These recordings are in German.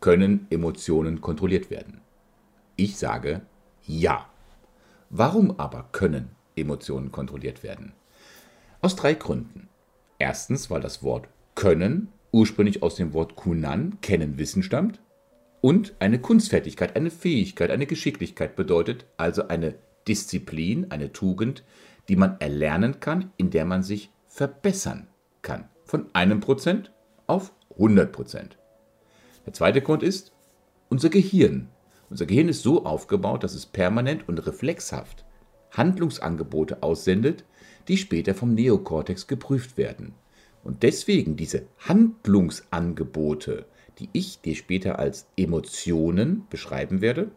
können Emotionen kontrolliert werden? Ich sage ja. Warum aber können Emotionen kontrolliert werden? Aus drei Gründen. Erstens, weil das Wort können ursprünglich aus dem Wort kunan, kennen, wissen stammt und eine Kunstfertigkeit, eine Fähigkeit, eine Geschicklichkeit bedeutet, also eine Disziplin, eine Tugend, die man erlernen kann, in der man sich verbessern kann. Von einem Prozent auf 100 Prozent. Der zweite Grund ist unser Gehirn. Unser Gehirn ist so aufgebaut, dass es permanent und reflexhaft Handlungsangebote aussendet, die später vom Neokortex geprüft werden. Und deswegen diese Handlungsangebote, die ich dir später als Emotionen beschreiben werde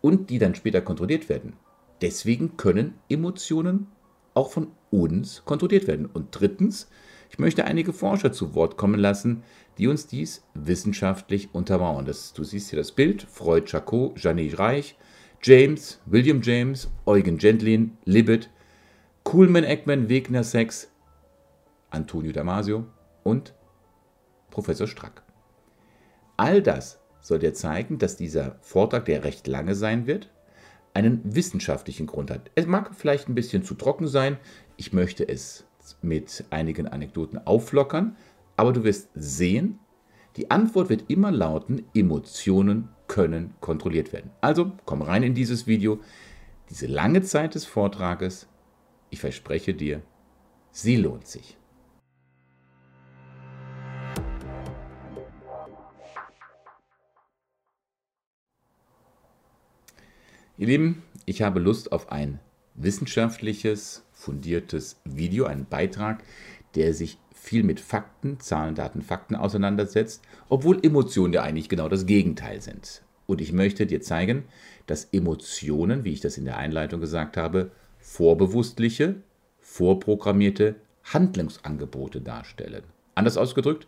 und die dann später kontrolliert werden. Deswegen können Emotionen auch von uns kontrolliert werden. Und drittens, ich möchte einige Forscher zu Wort kommen lassen, die uns dies wissenschaftlich untermauern. Das, du siehst hier das Bild, Freud, Charcot, Janet Reich, James, William James, Eugen Gentlin, Libet, Kuhlmann, Eckmann, Wegner, Sex, Antonio Damasio und Professor Strack. All das soll dir zeigen, dass dieser Vortrag, der recht lange sein wird, einen wissenschaftlichen Grund hat. Es mag vielleicht ein bisschen zu trocken sein. Ich möchte es mit einigen Anekdoten auflockern, aber du wirst sehen, die Antwort wird immer lauten, Emotionen können kontrolliert werden. Also komm rein in dieses Video. Diese lange Zeit des Vortrages, ich verspreche dir, sie lohnt sich. Ihr Lieben, ich habe Lust auf ein wissenschaftliches, fundiertes Video, einen Beitrag, der sich viel mit Fakten, Zahlen, Daten, Fakten auseinandersetzt, obwohl Emotionen ja eigentlich genau das Gegenteil sind. Und ich möchte dir zeigen, dass Emotionen, wie ich das in der Einleitung gesagt habe, vorbewusstliche, vorprogrammierte Handlungsangebote darstellen. Anders ausgedrückt,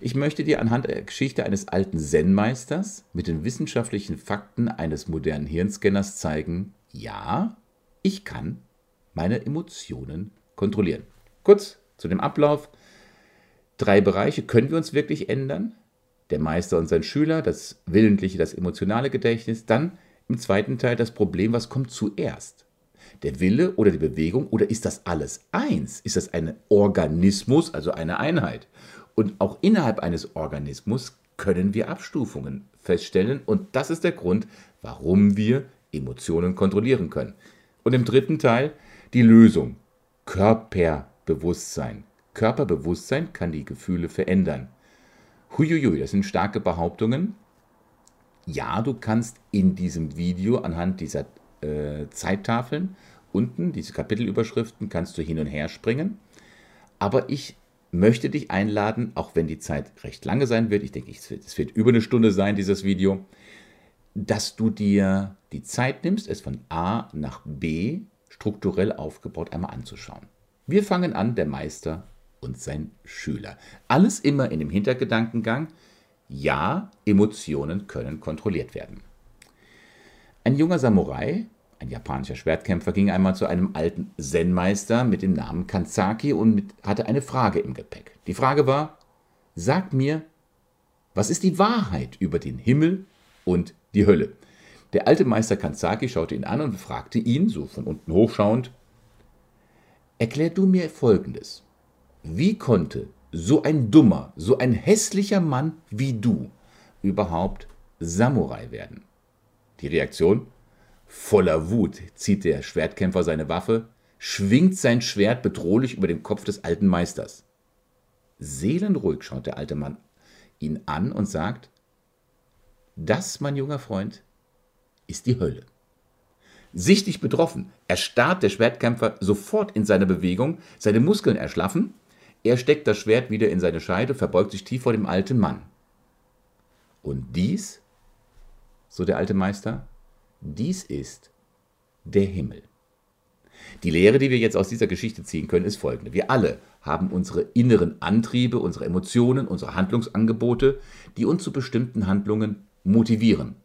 ich möchte dir anhand der Geschichte eines alten Zen-Meisters mit den wissenschaftlichen Fakten eines modernen Hirnscanners zeigen, ja, ich kann meine Emotionen kontrollieren. Kurz zu dem Ablauf. Drei Bereiche können wir uns wirklich ändern. Der Meister und sein Schüler, das willentliche, das emotionale Gedächtnis. Dann im zweiten Teil das Problem, was kommt zuerst? Der Wille oder die Bewegung oder ist das alles eins? Ist das ein Organismus, also eine Einheit? Und auch innerhalb eines Organismus können wir Abstufungen feststellen. Und das ist der Grund, warum wir Emotionen kontrollieren können. Und im dritten Teil die Lösung. Körperbewusstsein. Körperbewusstsein kann die Gefühle verändern. Huiuiui, das sind starke Behauptungen. Ja, du kannst in diesem Video anhand dieser äh, Zeittafeln unten, diese Kapitelüberschriften, kannst du hin und her springen. Aber ich möchte dich einladen, auch wenn die Zeit recht lange sein wird, ich denke, es wird, es wird über eine Stunde sein, dieses Video, dass du dir die Zeit nimmst, es von A nach B strukturell aufgebaut einmal anzuschauen. Wir fangen an, der Meister und sein Schüler. Alles immer in dem Hintergedankengang, ja, Emotionen können kontrolliert werden. Ein junger Samurai ein japanischer Schwertkämpfer ging einmal zu einem alten Zen-Meister mit dem Namen Kanzaki und hatte eine Frage im Gepäck. Die Frage war, sag mir, was ist die Wahrheit über den Himmel und die Hölle? Der alte Meister Kanzaki schaute ihn an und fragte ihn, so von unten hochschauend, Erklär du mir Folgendes. Wie konnte so ein dummer, so ein hässlicher Mann wie du überhaupt Samurai werden? Die Reaktion? Voller Wut zieht der Schwertkämpfer seine Waffe, schwingt sein Schwert bedrohlich über den Kopf des alten Meisters. Seelenruhig schaut der alte Mann ihn an und sagt, das, mein junger Freund, ist die Hölle. Sichtlich betroffen, erstarrt der Schwertkämpfer sofort in seiner Bewegung, seine Muskeln erschlaffen, er steckt das Schwert wieder in seine Scheide, verbeugt sich tief vor dem alten Mann. Und dies, so der alte Meister, dies ist der Himmel. Die Lehre, die wir jetzt aus dieser Geschichte ziehen können, ist folgende. Wir alle haben unsere inneren Antriebe, unsere Emotionen, unsere Handlungsangebote, die uns zu bestimmten Handlungen motivieren.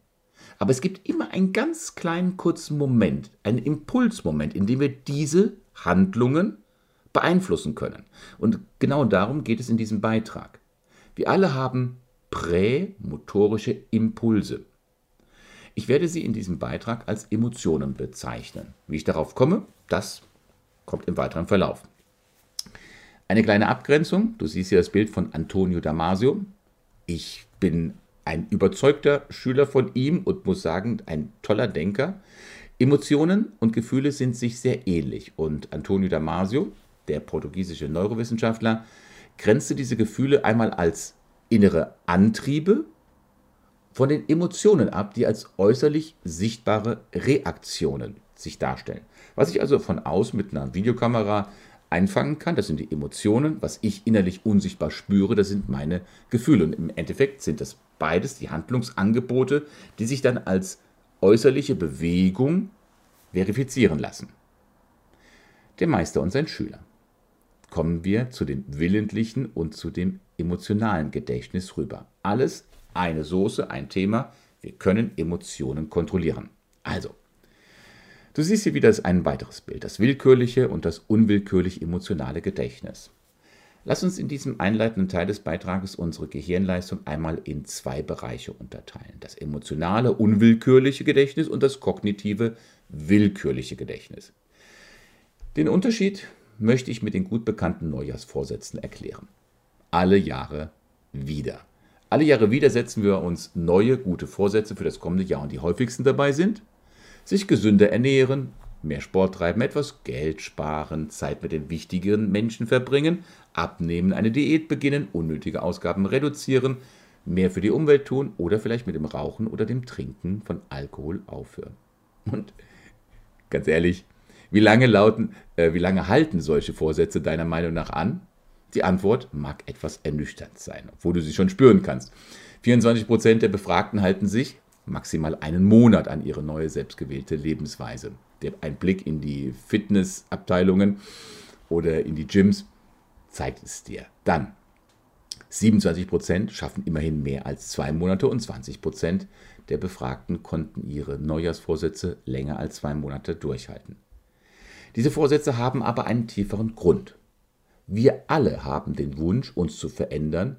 Aber es gibt immer einen ganz kleinen kurzen Moment, einen Impulsmoment, in dem wir diese Handlungen beeinflussen können. Und genau darum geht es in diesem Beitrag. Wir alle haben prämotorische Impulse. Ich werde sie in diesem Beitrag als Emotionen bezeichnen. Wie ich darauf komme, das kommt im weiteren Verlauf. Eine kleine Abgrenzung. Du siehst hier das Bild von Antonio Damasio. Ich bin ein überzeugter Schüler von ihm und muss sagen, ein toller Denker. Emotionen und Gefühle sind sich sehr ähnlich und Antonio Damasio, der portugiesische Neurowissenschaftler, grenzte diese Gefühle einmal als innere Antriebe von den Emotionen ab, die als äußerlich sichtbare Reaktionen sich darstellen. Was ich also von außen mit einer Videokamera einfangen kann, das sind die Emotionen, was ich innerlich unsichtbar spüre, das sind meine Gefühle. Und im Endeffekt sind das beides die Handlungsangebote, die sich dann als äußerliche Bewegung verifizieren lassen. Der Meister und sein Schüler. Kommen wir zu dem willentlichen und zu dem emotionalen Gedächtnis rüber. Alles eine Soße, ein Thema. Wir können Emotionen kontrollieren. Also, du siehst hier wieder ein weiteres Bild, das willkürliche und das unwillkürlich emotionale Gedächtnis. Lass uns in diesem einleitenden Teil des Beitrages unsere Gehirnleistung einmal in zwei Bereiche unterteilen. Das emotionale, unwillkürliche Gedächtnis und das kognitive, willkürliche Gedächtnis. Den Unterschied möchte ich mit den gut bekannten Neujahrsvorsätzen erklären. Alle Jahre wieder. Alle Jahre wieder setzen wir uns neue, gute Vorsätze für das kommende Jahr und die häufigsten dabei sind, sich gesünder ernähren, mehr Sport treiben, etwas Geld sparen, Zeit mit den wichtigen Menschen verbringen, abnehmen, eine Diät beginnen, unnötige Ausgaben reduzieren, mehr für die Umwelt tun oder vielleicht mit dem Rauchen oder dem Trinken von Alkohol aufhören. Und ganz ehrlich, wie lange, lauten, äh, wie lange halten solche Vorsätze deiner Meinung nach an? Die Antwort mag etwas ernüchternd sein, obwohl du sie schon spüren kannst. 24% der Befragten halten sich maximal einen Monat an ihre neue selbstgewählte Lebensweise ein Blick in die Fitnessabteilungen oder in die Gyms zeigt es dir. Dann 27 Prozent schaffen immerhin mehr als zwei Monate und 20 Prozent der Befragten konnten ihre Neujahrsvorsätze länger als zwei Monate durchhalten. Diese Vorsätze haben aber einen tieferen Grund. Wir alle haben den Wunsch, uns zu verändern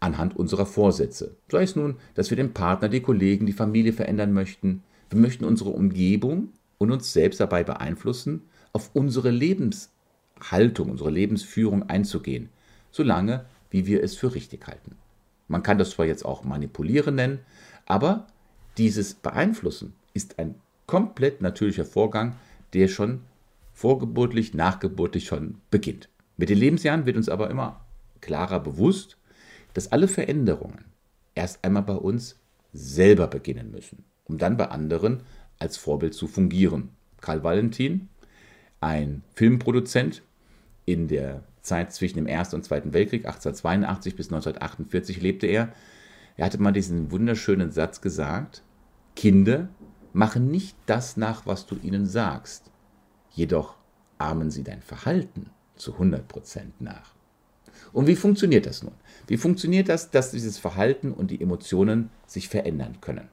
anhand unserer Vorsätze. Sei es nun, dass wir den Partner, die Kollegen, die Familie verändern möchten. Wir möchten unsere Umgebung und uns selbst dabei beeinflussen, auf unsere Lebenshaltung, unsere Lebensführung einzugehen, solange wie wir es für richtig halten. Man kann das zwar jetzt auch manipulieren nennen, aber dieses Beeinflussen ist ein komplett natürlicher Vorgang, der schon vorgeburtlich, nachgeburtlich schon beginnt. Mit den Lebensjahren wird uns aber immer klarer bewusst, dass alle Veränderungen erst einmal bei uns selber beginnen müssen, um dann bei anderen als Vorbild zu fungieren. Karl Valentin, ein Filmproduzent in der Zeit zwischen dem Ersten und Zweiten Weltkrieg, 1882 bis 1948 lebte er. Er hatte mal diesen wunderschönen Satz gesagt, Kinder machen nicht das nach, was du ihnen sagst, jedoch ahmen sie dein Verhalten zu 100% nach. Und wie funktioniert das nun? Wie funktioniert das, dass dieses Verhalten und die Emotionen sich verändern können?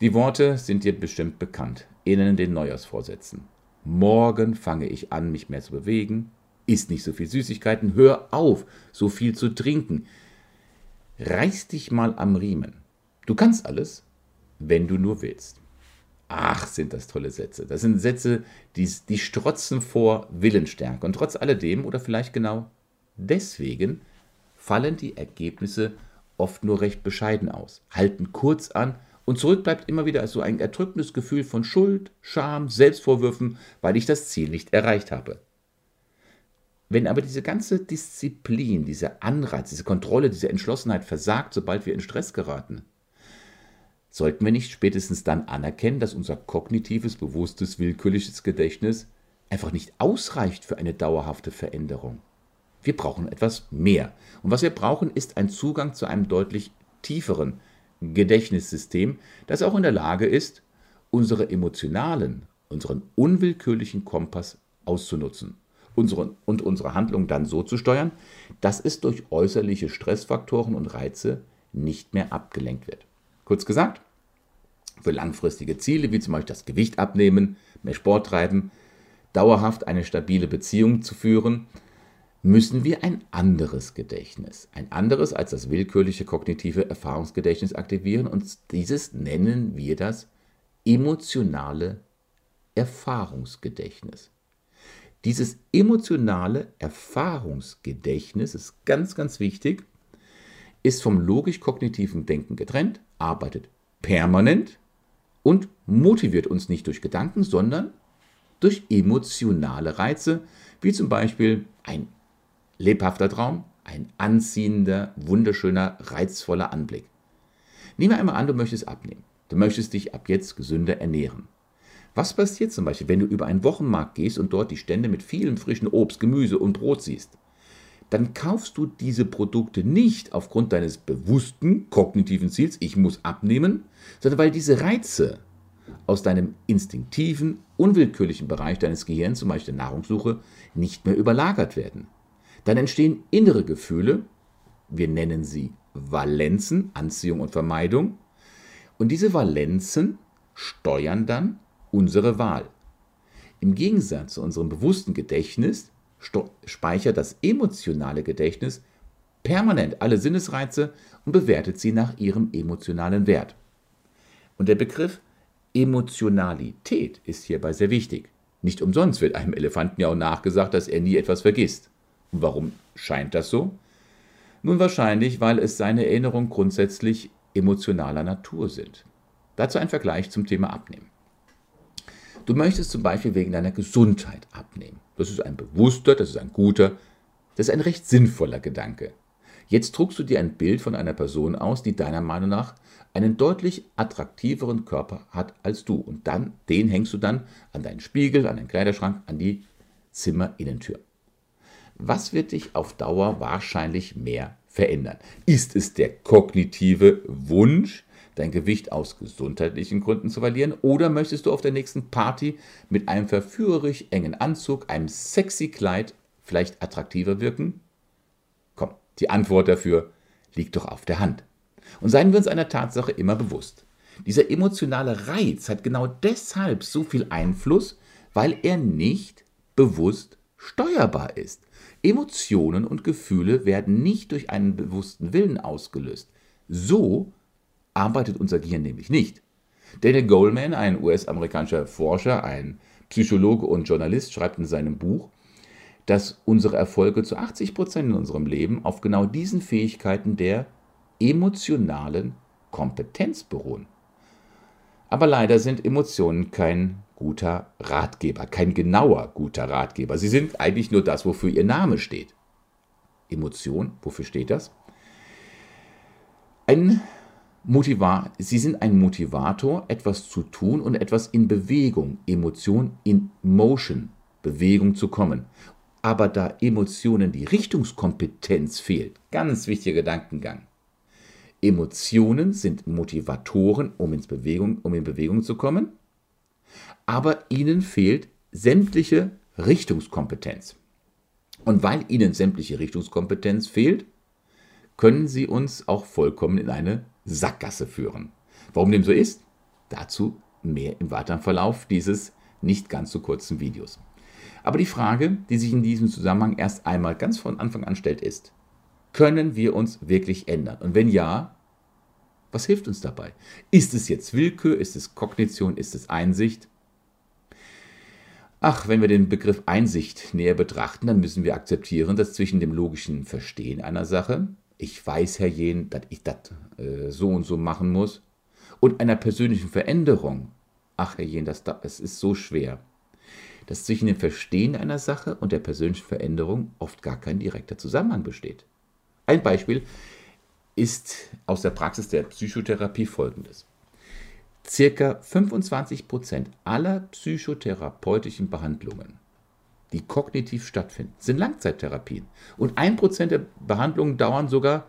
Die Worte sind dir bestimmt bekannt, in den Neujahrsvorsätzen. Morgen fange ich an, mich mehr zu bewegen, isst nicht so viel Süßigkeiten, hör auf, so viel zu trinken. Reiß dich mal am Riemen. Du kannst alles, wenn du nur willst. Ach, sind das tolle Sätze. Das sind Sätze, die, die strotzen vor Willensstärke. Und trotz alledem, oder vielleicht genau deswegen, fallen die Ergebnisse oft nur recht bescheiden aus, halten kurz an und zurück bleibt immer wieder so ein erdrückendes Gefühl von Schuld, Scham, Selbstvorwürfen, weil ich das Ziel nicht erreicht habe. Wenn aber diese ganze Disziplin, dieser Anreiz, diese Kontrolle, diese Entschlossenheit versagt, sobald wir in Stress geraten, sollten wir nicht spätestens dann anerkennen, dass unser kognitives, bewusstes, willkürliches Gedächtnis einfach nicht ausreicht für eine dauerhafte Veränderung. Wir brauchen etwas mehr. Und was wir brauchen, ist ein Zugang zu einem deutlich tieferen, Gedächtnissystem, das auch in der Lage ist, unsere emotionalen, unseren unwillkürlichen Kompass auszunutzen unsere, und unsere Handlung dann so zu steuern, dass es durch äußerliche Stressfaktoren und Reize nicht mehr abgelenkt wird. Kurz gesagt, für langfristige Ziele wie zum Beispiel das Gewicht abnehmen, mehr Sport treiben, dauerhaft eine stabile Beziehung zu führen, müssen wir ein anderes Gedächtnis, ein anderes als das willkürliche kognitive Erfahrungsgedächtnis aktivieren und dieses nennen wir das emotionale Erfahrungsgedächtnis. Dieses emotionale Erfahrungsgedächtnis ist ganz, ganz wichtig, ist vom logisch-kognitiven Denken getrennt, arbeitet permanent und motiviert uns nicht durch Gedanken, sondern durch emotionale Reize, wie zum Beispiel ein lebhafter Traum, ein anziehender, wunderschöner, reizvoller Anblick. Nehmen wir einmal an, du möchtest abnehmen. Du möchtest dich ab jetzt gesünder ernähren. Was passiert zum Beispiel, wenn du über einen Wochenmarkt gehst und dort die Stände mit vielen frischen Obst, Gemüse und Brot siehst? Dann kaufst du diese Produkte nicht aufgrund deines bewussten kognitiven Ziels, ich muss abnehmen, sondern weil diese Reize aus deinem instinktiven, unwillkürlichen Bereich deines Gehirns, zum Beispiel der Nahrungssuche, nicht mehr überlagert werden. Dann entstehen innere Gefühle, wir nennen sie Valenzen, Anziehung und Vermeidung, und diese Valenzen steuern dann unsere Wahl. Im Gegensatz zu unserem bewussten Gedächtnis speichert das emotionale Gedächtnis permanent alle Sinnesreize und bewertet sie nach ihrem emotionalen Wert. Und der Begriff Emotionalität ist hierbei sehr wichtig. Nicht umsonst wird einem Elefanten ja auch nachgesagt, dass er nie etwas vergisst. Und warum scheint das so? Nun wahrscheinlich, weil es seine Erinnerungen grundsätzlich emotionaler Natur sind. Dazu ein Vergleich zum Thema Abnehmen. Du möchtest zum Beispiel wegen deiner Gesundheit abnehmen. Das ist ein bewusster, das ist ein guter, das ist ein recht sinnvoller Gedanke. Jetzt druckst du dir ein Bild von einer Person aus, die deiner Meinung nach einen deutlich attraktiveren Körper hat als du. Und dann, den hängst du dann an deinen Spiegel, an den Kleiderschrank, an die Zimmerinnentür. Was wird dich auf Dauer wahrscheinlich mehr verändern? Ist es der kognitive Wunsch, dein Gewicht aus gesundheitlichen Gründen zu verlieren? Oder möchtest du auf der nächsten Party mit einem verführerisch engen Anzug, einem sexy Kleid vielleicht attraktiver wirken? Komm, die Antwort dafür liegt doch auf der Hand. Und seien wir uns einer Tatsache immer bewusst. Dieser emotionale Reiz hat genau deshalb so viel Einfluss, weil er nicht bewusst steuerbar ist. Emotionen und Gefühle werden nicht durch einen bewussten Willen ausgelöst. So arbeitet unser Gehirn nämlich nicht. Daniel Goleman, ein US-amerikanischer Forscher, ein Psychologe und Journalist, schreibt in seinem Buch, dass unsere Erfolge zu 80 Prozent in unserem Leben auf genau diesen Fähigkeiten der emotionalen Kompetenz beruhen. Aber leider sind Emotionen kein guter Ratgeber, kein genauer guter Ratgeber. Sie sind eigentlich nur das, wofür ihr Name steht. Emotion, wofür steht das? Ein Motivar Sie sind ein Motivator, etwas zu tun und etwas in Bewegung, Emotion in Motion, Bewegung zu kommen. Aber da Emotionen die Richtungskompetenz fehlt, ganz wichtiger Gedankengang, Emotionen sind Motivatoren, um, ins Bewegung, um in Bewegung zu kommen, aber ihnen fehlt sämtliche Richtungskompetenz. Und weil ihnen sämtliche Richtungskompetenz fehlt, können sie uns auch vollkommen in eine Sackgasse führen. Warum dem so ist? Dazu mehr im weiteren Verlauf dieses nicht ganz so kurzen Videos. Aber die Frage, die sich in diesem Zusammenhang erst einmal ganz von Anfang an stellt, ist, können wir uns wirklich ändern? Und wenn ja, was hilft uns dabei? Ist es jetzt Willkür? Ist es Kognition? Ist es Einsicht? Ach, wenn wir den Begriff Einsicht näher betrachten, dann müssen wir akzeptieren, dass zwischen dem logischen Verstehen einer Sache, ich weiß, Herr Jen, dass ich das äh, so und so machen muss, und einer persönlichen Veränderung, ach, Herr Jen, das, das ist so schwer, dass zwischen dem Verstehen einer Sache und der persönlichen Veränderung oft gar kein direkter Zusammenhang besteht. Ein Beispiel ist aus der Praxis der Psychotherapie folgendes. Circa 25% aller psychotherapeutischen Behandlungen, die kognitiv stattfinden, sind Langzeittherapien. Und 1% der Behandlungen dauern sogar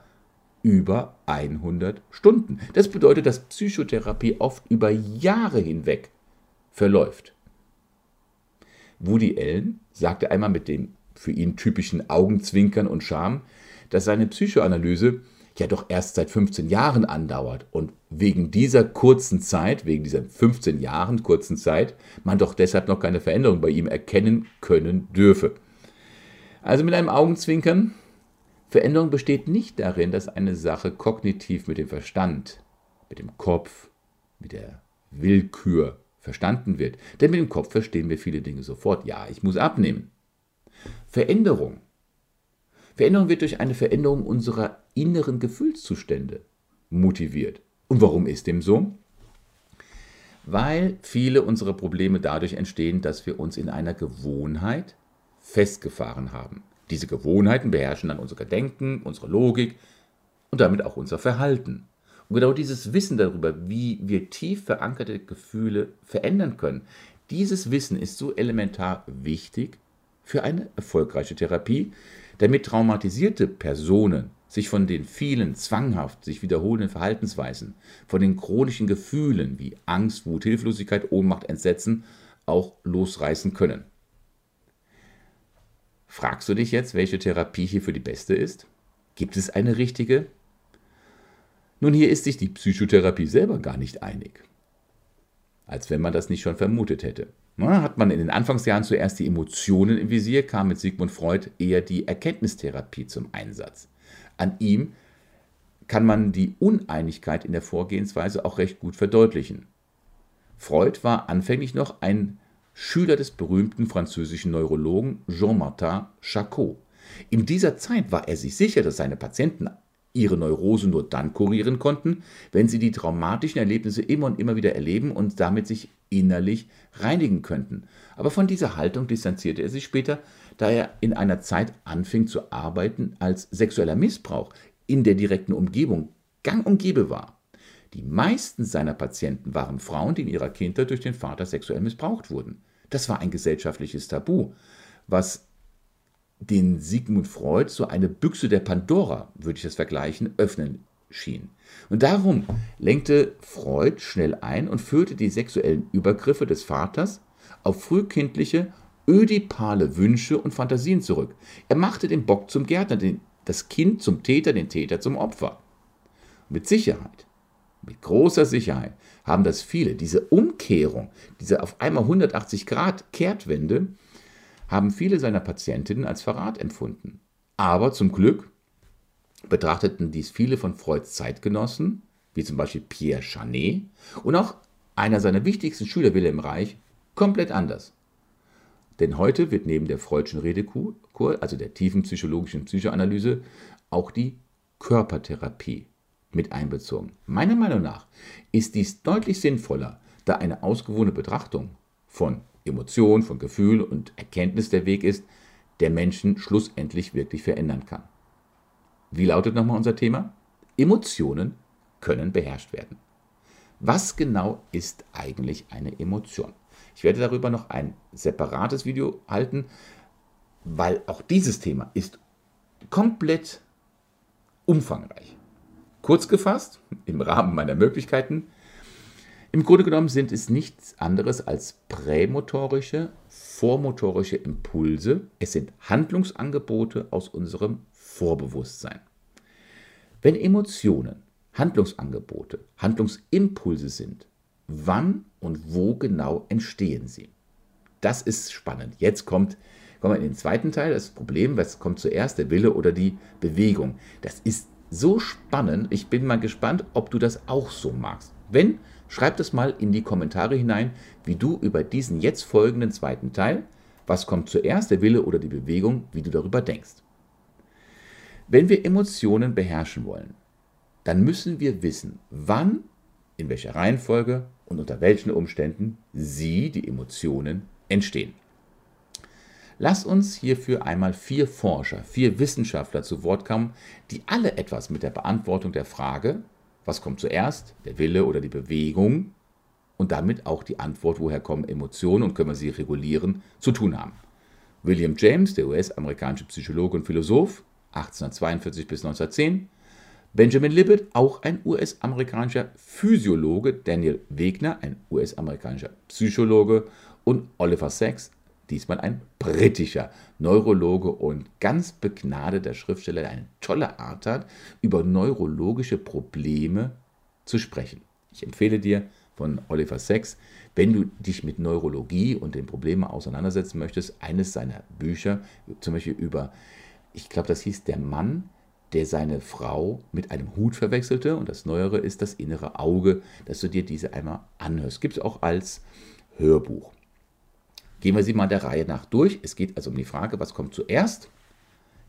über 100 Stunden. Das bedeutet, dass Psychotherapie oft über Jahre hinweg verläuft. Woody Allen sagte einmal mit dem für ihn typischen Augenzwinkern und Charme, dass seine Psychoanalyse ja doch erst seit 15 Jahren andauert und wegen dieser kurzen Zeit, wegen dieser 15 Jahren kurzen Zeit, man doch deshalb noch keine Veränderung bei ihm erkennen können dürfe. Also mit einem Augenzwinkern, Veränderung besteht nicht darin, dass eine Sache kognitiv mit dem Verstand, mit dem Kopf, mit der Willkür verstanden wird. Denn mit dem Kopf verstehen wir viele Dinge sofort. Ja, ich muss abnehmen. Veränderung. Veränderung wird durch eine Veränderung unserer inneren Gefühlszustände motiviert. Und warum ist dem so? Weil viele unserer Probleme dadurch entstehen, dass wir uns in einer Gewohnheit festgefahren haben. Diese Gewohnheiten beherrschen dann unser Denken, unsere Logik und damit auch unser Verhalten. Und genau dieses Wissen darüber, wie wir tief verankerte Gefühle verändern können, dieses Wissen ist so elementar wichtig für eine erfolgreiche Therapie, damit traumatisierte Personen sich von den vielen zwanghaft sich wiederholenden Verhaltensweisen, von den chronischen Gefühlen wie Angst, Wut, Hilflosigkeit, Ohnmacht, Entsetzen auch losreißen können. Fragst du dich jetzt, welche Therapie hierfür die beste ist? Gibt es eine richtige? Nun, hier ist sich die Psychotherapie selber gar nicht einig. Als wenn man das nicht schon vermutet hätte. Na, hat man in den Anfangsjahren zuerst die Emotionen im Visier, kam mit Sigmund Freud eher die Erkenntnistherapie zum Einsatz. An ihm kann man die Uneinigkeit in der Vorgehensweise auch recht gut verdeutlichen. Freud war anfänglich noch ein Schüler des berühmten französischen Neurologen Jean-Martin Charcot. In dieser Zeit war er sich sicher, dass seine Patienten ihre Neurose nur dann kurieren konnten, wenn sie die traumatischen Erlebnisse immer und immer wieder erleben und damit sich innerlich reinigen könnten. Aber von dieser Haltung distanzierte er sich später, da er in einer Zeit anfing zu arbeiten, als sexueller Missbrauch in der direkten Umgebung gang und gäbe war. Die meisten seiner Patienten waren Frauen, die in ihrer Kindheit durch den Vater sexuell missbraucht wurden. Das war ein gesellschaftliches Tabu, was den Sigmund Freud so eine Büchse der Pandora, würde ich das vergleichen, öffnen schien. Und darum lenkte Freud schnell ein und führte die sexuellen Übergriffe des Vaters auf frühkindliche, ödipale Wünsche und Fantasien zurück. Er machte den Bock zum Gärtner, den, das Kind zum Täter, den Täter zum Opfer. Mit Sicherheit, mit großer Sicherheit haben das viele. Diese Umkehrung, diese auf einmal 180 Grad Kehrtwende, haben viele seiner Patientinnen als Verrat empfunden. Aber zum Glück betrachteten dies viele von Freuds Zeitgenossen, wie zum Beispiel Pierre Chanet und auch einer seiner wichtigsten Schüler Wilhelm Reich, komplett anders. Denn heute wird neben der Freudschen Redekur, also der tiefen psychologischen Psychoanalyse, auch die Körpertherapie mit einbezogen. Meiner Meinung nach ist dies deutlich sinnvoller, da eine ausgewogene Betrachtung von Emotion, von Gefühl und Erkenntnis der Weg ist, der Menschen schlussendlich wirklich verändern kann. Wie lautet nochmal unser Thema? Emotionen können beherrscht werden. Was genau ist eigentlich eine Emotion? Ich werde darüber noch ein separates Video halten, weil auch dieses Thema ist komplett umfangreich. Kurz gefasst, im Rahmen meiner Möglichkeiten, im Grunde genommen sind es nichts anderes als prämotorische, vormotorische Impulse. Es sind Handlungsangebote aus unserem Vorbewusstsein. Wenn Emotionen Handlungsangebote, Handlungsimpulse sind, wann und wo genau entstehen sie? Das ist spannend. Jetzt kommt, kommen wir in den zweiten Teil, das Problem, was kommt zuerst, der Wille oder die Bewegung. Das ist so spannend. Ich bin mal gespannt, ob du das auch so magst. Wenn, schreib das mal in die Kommentare hinein, wie du über diesen jetzt folgenden zweiten Teil, was kommt zuerst, der Wille oder die Bewegung, wie du darüber denkst. Wenn wir Emotionen beherrschen wollen, dann müssen wir wissen, wann, in welcher Reihenfolge und unter welchen Umständen sie, die Emotionen, entstehen. Lass uns hierfür einmal vier Forscher, vier Wissenschaftler zu Wort kommen, die alle etwas mit der Beantwortung der Frage, was kommt zuerst, der Wille oder die Bewegung, und damit auch die Antwort, woher kommen Emotionen und können wir sie regulieren, zu tun haben. William James, der US-amerikanische Psychologe und Philosoph, 1842 bis 1910, Benjamin Libet, auch ein US-amerikanischer Physiologe, Daniel Wegner, ein US-amerikanischer Psychologe und Oliver Sacks, diesmal ein britischer Neurologe und ganz begnadeter Schriftsteller, der eine tolle Art hat, über neurologische Probleme zu sprechen. Ich empfehle dir, von Oliver Sacks. Wenn du dich mit Neurologie und den Problemen auseinandersetzen möchtest, eines seiner Bücher, zum Beispiel über, ich glaube, das hieß Der Mann, der seine Frau mit einem Hut verwechselte. Und das Neuere ist das innere Auge, dass du dir diese einmal anhörst. Gibt es auch als Hörbuch. Gehen wir sie mal der Reihe nach durch. Es geht also um die Frage, was kommt zuerst?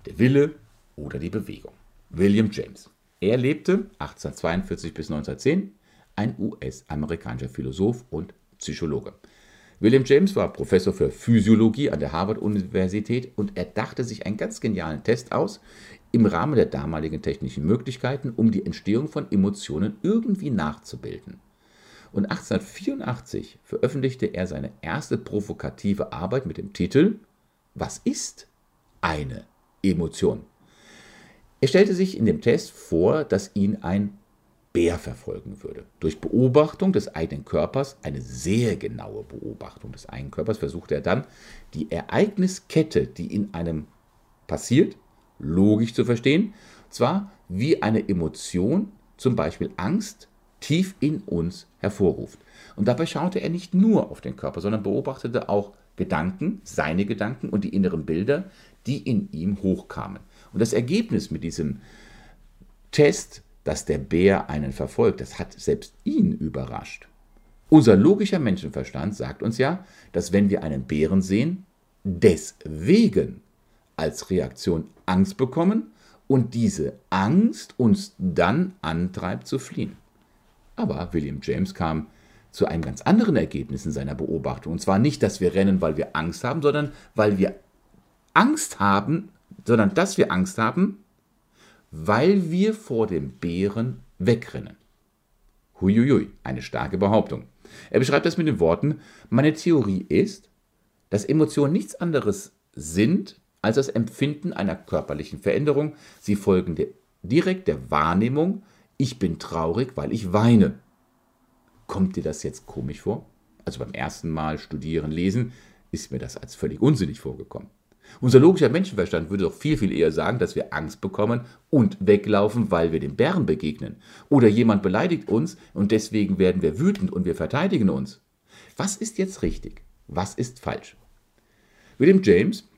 Der Wille oder die Bewegung. William James. Er lebte 1842 bis 1910, ein US-amerikanischer Philosoph und Psychologe. William James war Professor für Physiologie an der Harvard-Universität und er dachte sich einen ganz genialen Test aus im Rahmen der damaligen technischen Möglichkeiten, um die Entstehung von Emotionen irgendwie nachzubilden. Und 1884 veröffentlichte er seine erste provokative Arbeit mit dem Titel Was ist eine Emotion? Er stellte sich in dem Test vor, dass ihn ein Bär verfolgen würde. Durch Beobachtung des eigenen Körpers, eine sehr genaue Beobachtung des eigenen Körpers, versuchte er dann, die Ereigniskette, die in einem passiert, logisch zu verstehen, zwar wie eine Emotion, zum Beispiel Angst, tief in uns hervorruft. Und dabei schaute er nicht nur auf den Körper, sondern beobachtete auch Gedanken, seine Gedanken und die inneren Bilder, die in ihm hochkamen. Und das Ergebnis mit diesem Test, dass der Bär einen verfolgt, das hat selbst ihn überrascht. Unser logischer Menschenverstand sagt uns ja, dass wenn wir einen Bären sehen, deswegen als Reaktion Angst bekommen und diese Angst uns dann antreibt zu fliehen. Aber William James kam zu einem ganz anderen Ergebnis in seiner Beobachtung. Und zwar nicht, dass wir rennen, weil wir Angst haben, sondern weil wir Angst haben, sondern dass wir Angst haben, weil wir vor dem Bären wegrennen. Huiuiui, eine starke Behauptung. Er beschreibt das mit den Worten, meine Theorie ist, dass Emotionen nichts anderes sind als das Empfinden einer körperlichen Veränderung. Sie folgen der, direkt der Wahrnehmung ich bin traurig, weil ich weine. Kommt dir das jetzt komisch vor? Also beim ersten Mal studieren, lesen, ist mir das als völlig unsinnig vorgekommen. Unser logischer Menschenverstand würde doch viel, viel eher sagen, dass wir Angst bekommen und weglaufen, weil wir dem Bären begegnen. Oder jemand beleidigt uns und deswegen werden wir wütend und wir verteidigen uns. Was ist jetzt richtig? Was ist falsch? William James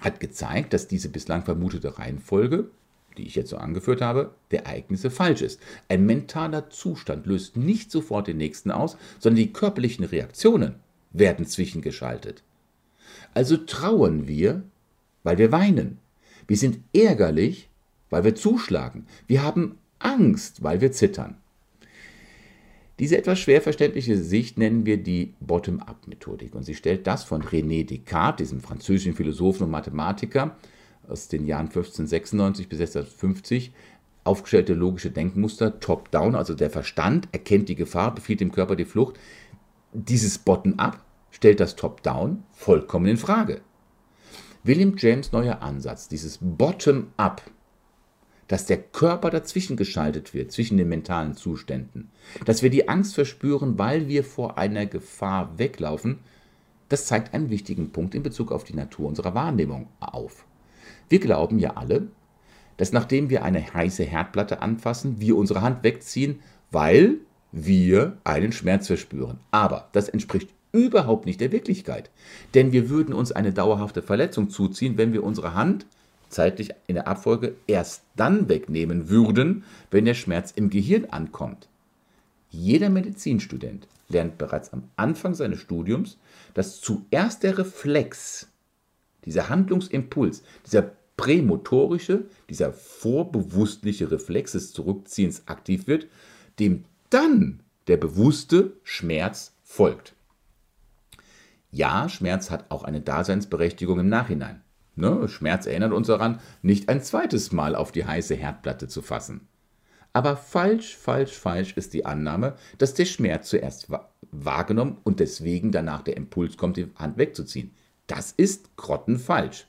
hat gezeigt, dass diese bislang vermutete Reihenfolge die ich jetzt so angeführt habe, der Ereignisse falsch ist. Ein mentaler Zustand löst nicht sofort den nächsten aus, sondern die körperlichen Reaktionen werden zwischengeschaltet. Also trauern wir, weil wir weinen. Wir sind ärgerlich, weil wir zuschlagen. Wir haben Angst, weil wir zittern. Diese etwas schwer verständliche Sicht nennen wir die Bottom-up-Methodik und sie stellt das von René Descartes, diesem französischen Philosophen und Mathematiker, aus den Jahren 1596 bis 1650 aufgestellte logische Denkmuster, top-down, also der Verstand erkennt die Gefahr, befiehlt dem Körper die Flucht. Dieses Bottom-up stellt das Top-down vollkommen in Frage. William James neuer Ansatz, dieses Bottom-up, dass der Körper dazwischen geschaltet wird, zwischen den mentalen Zuständen, dass wir die Angst verspüren, weil wir vor einer Gefahr weglaufen, das zeigt einen wichtigen Punkt in Bezug auf die Natur unserer Wahrnehmung auf. Wir glauben ja alle, dass nachdem wir eine heiße Herdplatte anfassen, wir unsere Hand wegziehen, weil wir einen Schmerz verspüren. Aber das entspricht überhaupt nicht der Wirklichkeit. Denn wir würden uns eine dauerhafte Verletzung zuziehen, wenn wir unsere Hand zeitlich in der Abfolge erst dann wegnehmen würden, wenn der Schmerz im Gehirn ankommt. Jeder Medizinstudent lernt bereits am Anfang seines Studiums, dass zuerst der Reflex, dieser Handlungsimpuls, dieser prämotorische, dieser vorbewusstliche Reflex des Zurückziehens aktiv wird, dem dann der bewusste Schmerz folgt. Ja, Schmerz hat auch eine Daseinsberechtigung im Nachhinein. Ne? Schmerz erinnert uns daran, nicht ein zweites Mal auf die heiße Herdplatte zu fassen. Aber falsch, falsch, falsch ist die Annahme, dass der Schmerz zuerst wahrgenommen und deswegen danach der Impuls kommt, die Hand wegzuziehen. Das ist grottenfalsch.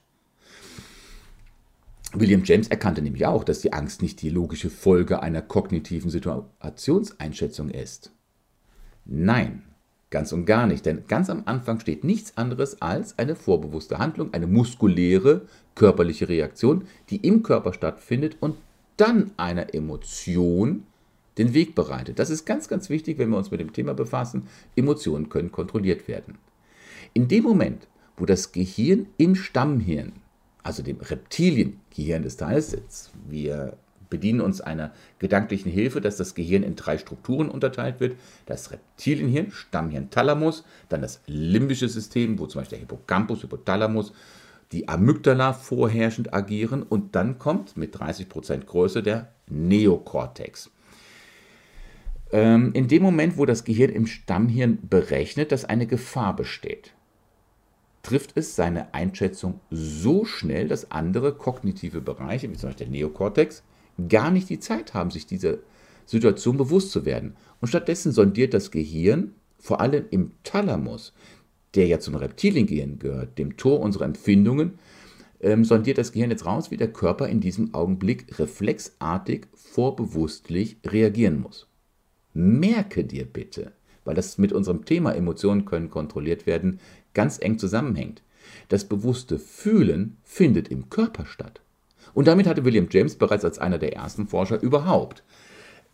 William James erkannte nämlich auch, dass die Angst nicht die logische Folge einer kognitiven Situationseinschätzung ist. Nein, ganz und gar nicht, denn ganz am Anfang steht nichts anderes als eine vorbewusste Handlung, eine muskuläre körperliche Reaktion, die im Körper stattfindet und dann einer Emotion den Weg bereitet. Das ist ganz, ganz wichtig, wenn wir uns mit dem Thema befassen. Emotionen können kontrolliert werden. In dem Moment, wo das Gehirn im Stammhirn, also dem Reptiliengehirn des Teils, wir bedienen uns einer gedanklichen Hilfe, dass das Gehirn in drei Strukturen unterteilt wird. Das Reptilienhirn, Stammhirn, Thalamus, dann das limbische System, wo zum Beispiel der Hippocampus, Hypothalamus, die Amygdala vorherrschend agieren und dann kommt mit 30% Größe der Neokortex. Ähm, in dem Moment, wo das Gehirn im Stammhirn berechnet, dass eine Gefahr besteht, trifft es seine Einschätzung so schnell, dass andere kognitive Bereiche, wie zum Beispiel der Neokortex, gar nicht die Zeit haben, sich dieser Situation bewusst zu werden. Und stattdessen sondiert das Gehirn, vor allem im Thalamus, der ja zum Reptiliengehirn gehört, dem Tor unserer Empfindungen, ähm, sondiert das Gehirn jetzt raus, wie der Körper in diesem Augenblick reflexartig, vorbewusstlich reagieren muss. Merke dir bitte, weil das mit unserem Thema Emotionen können kontrolliert werden, ganz eng zusammenhängt. Das bewusste Fühlen findet im Körper statt. Und damit hatte William James bereits als einer der ersten Forscher überhaupt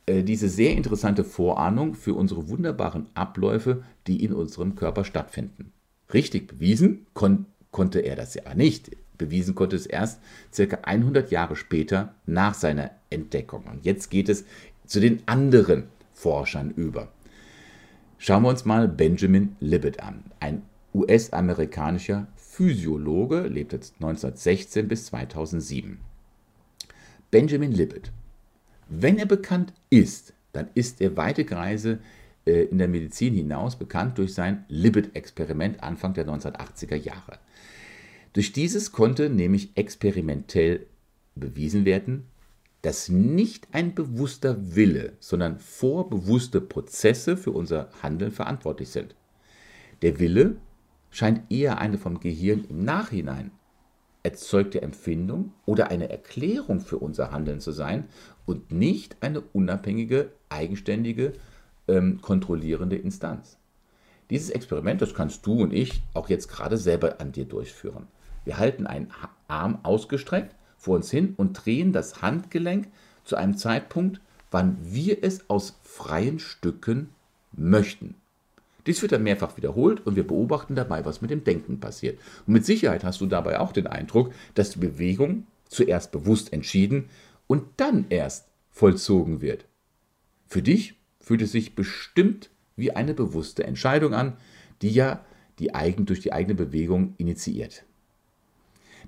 äh, diese sehr interessante Vorahnung für unsere wunderbaren Abläufe, die in unserem Körper stattfinden. Richtig bewiesen kon konnte er das ja nicht. Bewiesen konnte es erst circa 100 Jahre später nach seiner Entdeckung. Und jetzt geht es zu den anderen Forschern über. Schauen wir uns mal Benjamin Libet an, ein US-amerikanischer Physiologe, lebt jetzt 1916 bis 2007. Benjamin Libet. Wenn er bekannt ist, dann ist er weite Kreise äh, in der Medizin hinaus bekannt durch sein Libet-Experiment Anfang der 1980er Jahre. Durch dieses konnte nämlich experimentell bewiesen werden, dass nicht ein bewusster Wille, sondern vorbewusste Prozesse für unser Handeln verantwortlich sind. Der Wille scheint eher eine vom Gehirn im Nachhinein erzeugte Empfindung oder eine Erklärung für unser Handeln zu sein und nicht eine unabhängige, eigenständige, ähm, kontrollierende Instanz. Dieses Experiment, das kannst du und ich auch jetzt gerade selber an dir durchführen. Wir halten einen Arm ausgestreckt vor uns hin und drehen das Handgelenk zu einem Zeitpunkt, wann wir es aus freien Stücken möchten. Dies wird dann mehrfach wiederholt und wir beobachten dabei, was mit dem Denken passiert. Und mit Sicherheit hast du dabei auch den Eindruck, dass die Bewegung zuerst bewusst entschieden und dann erst vollzogen wird. Für dich fühlt es sich bestimmt wie eine bewusste Entscheidung an, die ja die eigen, durch die eigene Bewegung initiiert.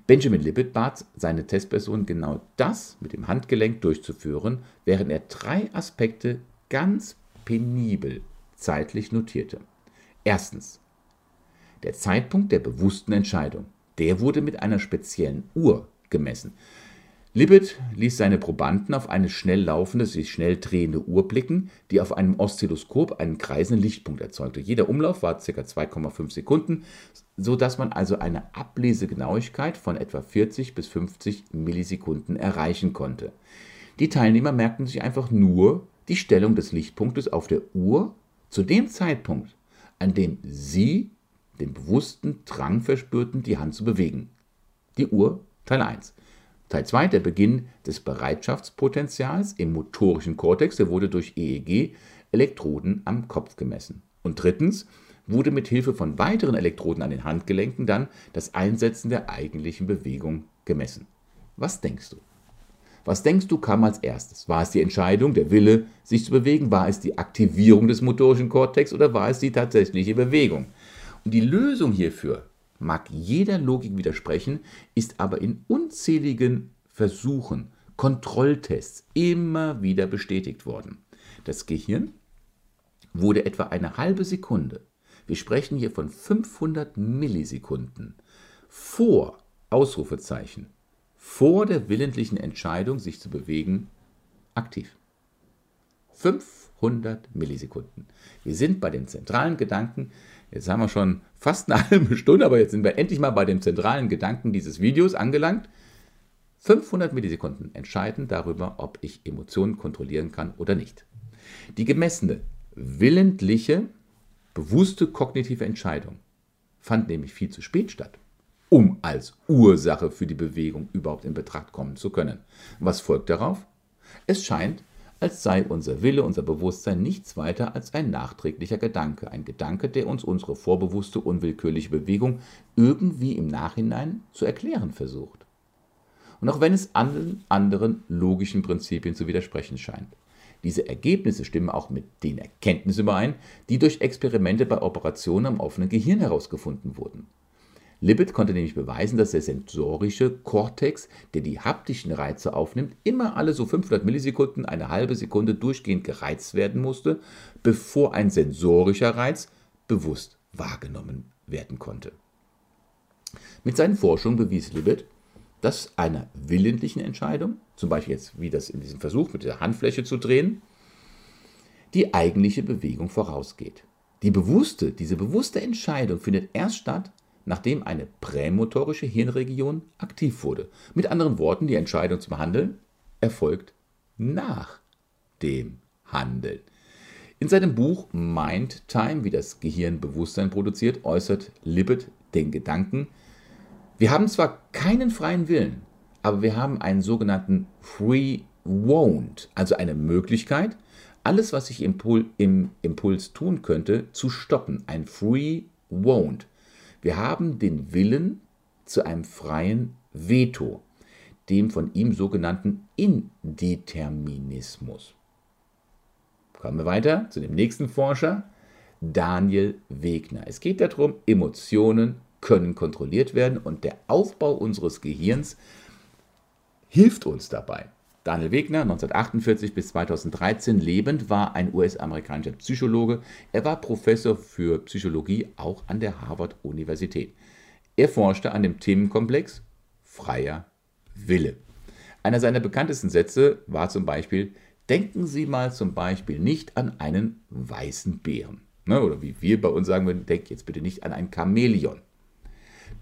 Benjamin Libet bat seine Testperson genau das mit dem Handgelenk durchzuführen, während er drei Aspekte ganz penibel zeitlich notierte. Erstens. Der Zeitpunkt der bewussten Entscheidung. Der wurde mit einer speziellen Uhr gemessen. Libet ließ seine Probanden auf eine schnell laufende, sich schnell drehende Uhr blicken, die auf einem Oszilloskop einen kreisenden Lichtpunkt erzeugte. Jeder Umlauf war ca. 2,5 Sekunden, sodass man also eine Ablesegenauigkeit von etwa 40 bis 50 Millisekunden erreichen konnte. Die Teilnehmer merkten sich einfach nur die Stellung des Lichtpunktes auf der Uhr zu dem Zeitpunkt, an dem Sie den bewussten Drang verspürten, die Hand zu bewegen. Die Uhr, Teil 1. Teil 2, der Beginn des Bereitschaftspotenzials im motorischen Kortex, der wurde durch EEG-Elektroden am Kopf gemessen. Und drittens wurde mit Hilfe von weiteren Elektroden an den Handgelenken dann das Einsetzen der eigentlichen Bewegung gemessen. Was denkst du? Was denkst du kam als erstes? War es die Entscheidung, der Wille, sich zu bewegen? War es die Aktivierung des motorischen Kortex oder war es die tatsächliche Bewegung? Und die Lösung hierfür mag jeder Logik widersprechen, ist aber in unzähligen Versuchen, Kontrolltests immer wieder bestätigt worden. Das Gehirn wurde etwa eine halbe Sekunde, wir sprechen hier von 500 Millisekunden, vor Ausrufezeichen vor der willentlichen Entscheidung, sich zu bewegen, aktiv. 500 Millisekunden. Wir sind bei dem zentralen Gedanken. Jetzt haben wir schon fast eine halbe Stunde, aber jetzt sind wir endlich mal bei dem zentralen Gedanken dieses Videos angelangt. 500 Millisekunden entscheiden darüber, ob ich Emotionen kontrollieren kann oder nicht. Die gemessene, willentliche, bewusste kognitive Entscheidung fand nämlich viel zu spät statt um als Ursache für die Bewegung überhaupt in Betracht kommen zu können. Was folgt darauf? Es scheint, als sei unser Wille, unser Bewusstsein nichts weiter als ein nachträglicher Gedanke, ein Gedanke, der uns unsere vorbewusste, unwillkürliche Bewegung irgendwie im Nachhinein zu erklären versucht. Und auch wenn es allen anderen logischen Prinzipien zu widersprechen scheint. Diese Ergebnisse stimmen auch mit den Erkenntnissen überein, die durch Experimente bei Operationen am offenen Gehirn herausgefunden wurden. Libet konnte nämlich beweisen, dass der sensorische Kortex, der die haptischen Reize aufnimmt, immer alle so 500 Millisekunden eine halbe Sekunde durchgehend gereizt werden musste, bevor ein sensorischer Reiz bewusst wahrgenommen werden konnte. Mit seinen Forschungen bewies Libet, dass einer willentlichen Entscheidung, zum Beispiel jetzt wie das in diesem Versuch mit der Handfläche zu drehen, die eigentliche Bewegung vorausgeht. Die bewusste, diese bewusste Entscheidung findet erst statt, nachdem eine prämotorische Hirnregion aktiv wurde. Mit anderen Worten, die Entscheidung zum Handeln erfolgt nach dem Handeln. In seinem Buch Mind Time, wie das Gehirn Bewusstsein produziert, äußert Libet den Gedanken, wir haben zwar keinen freien Willen, aber wir haben einen sogenannten Free Won't, also eine Möglichkeit, alles, was ich im Impuls tun könnte, zu stoppen. Ein Free Won't. Wir haben den Willen zu einem freien Veto, dem von ihm sogenannten Indeterminismus. Kommen wir weiter zu dem nächsten Forscher, Daniel Wegner. Es geht darum, Emotionen können kontrolliert werden und der Aufbau unseres Gehirns hilft uns dabei. Daniel Wegner, 1948 bis 2013 lebend, war ein US-amerikanischer Psychologe. Er war Professor für Psychologie auch an der Harvard-Universität. Er forschte an dem Themenkomplex freier Wille. Einer seiner bekanntesten Sätze war zum Beispiel, denken Sie mal zum Beispiel nicht an einen weißen Bären. Ne, oder wie wir bei uns sagen würden, denk jetzt bitte nicht an ein Chamäleon.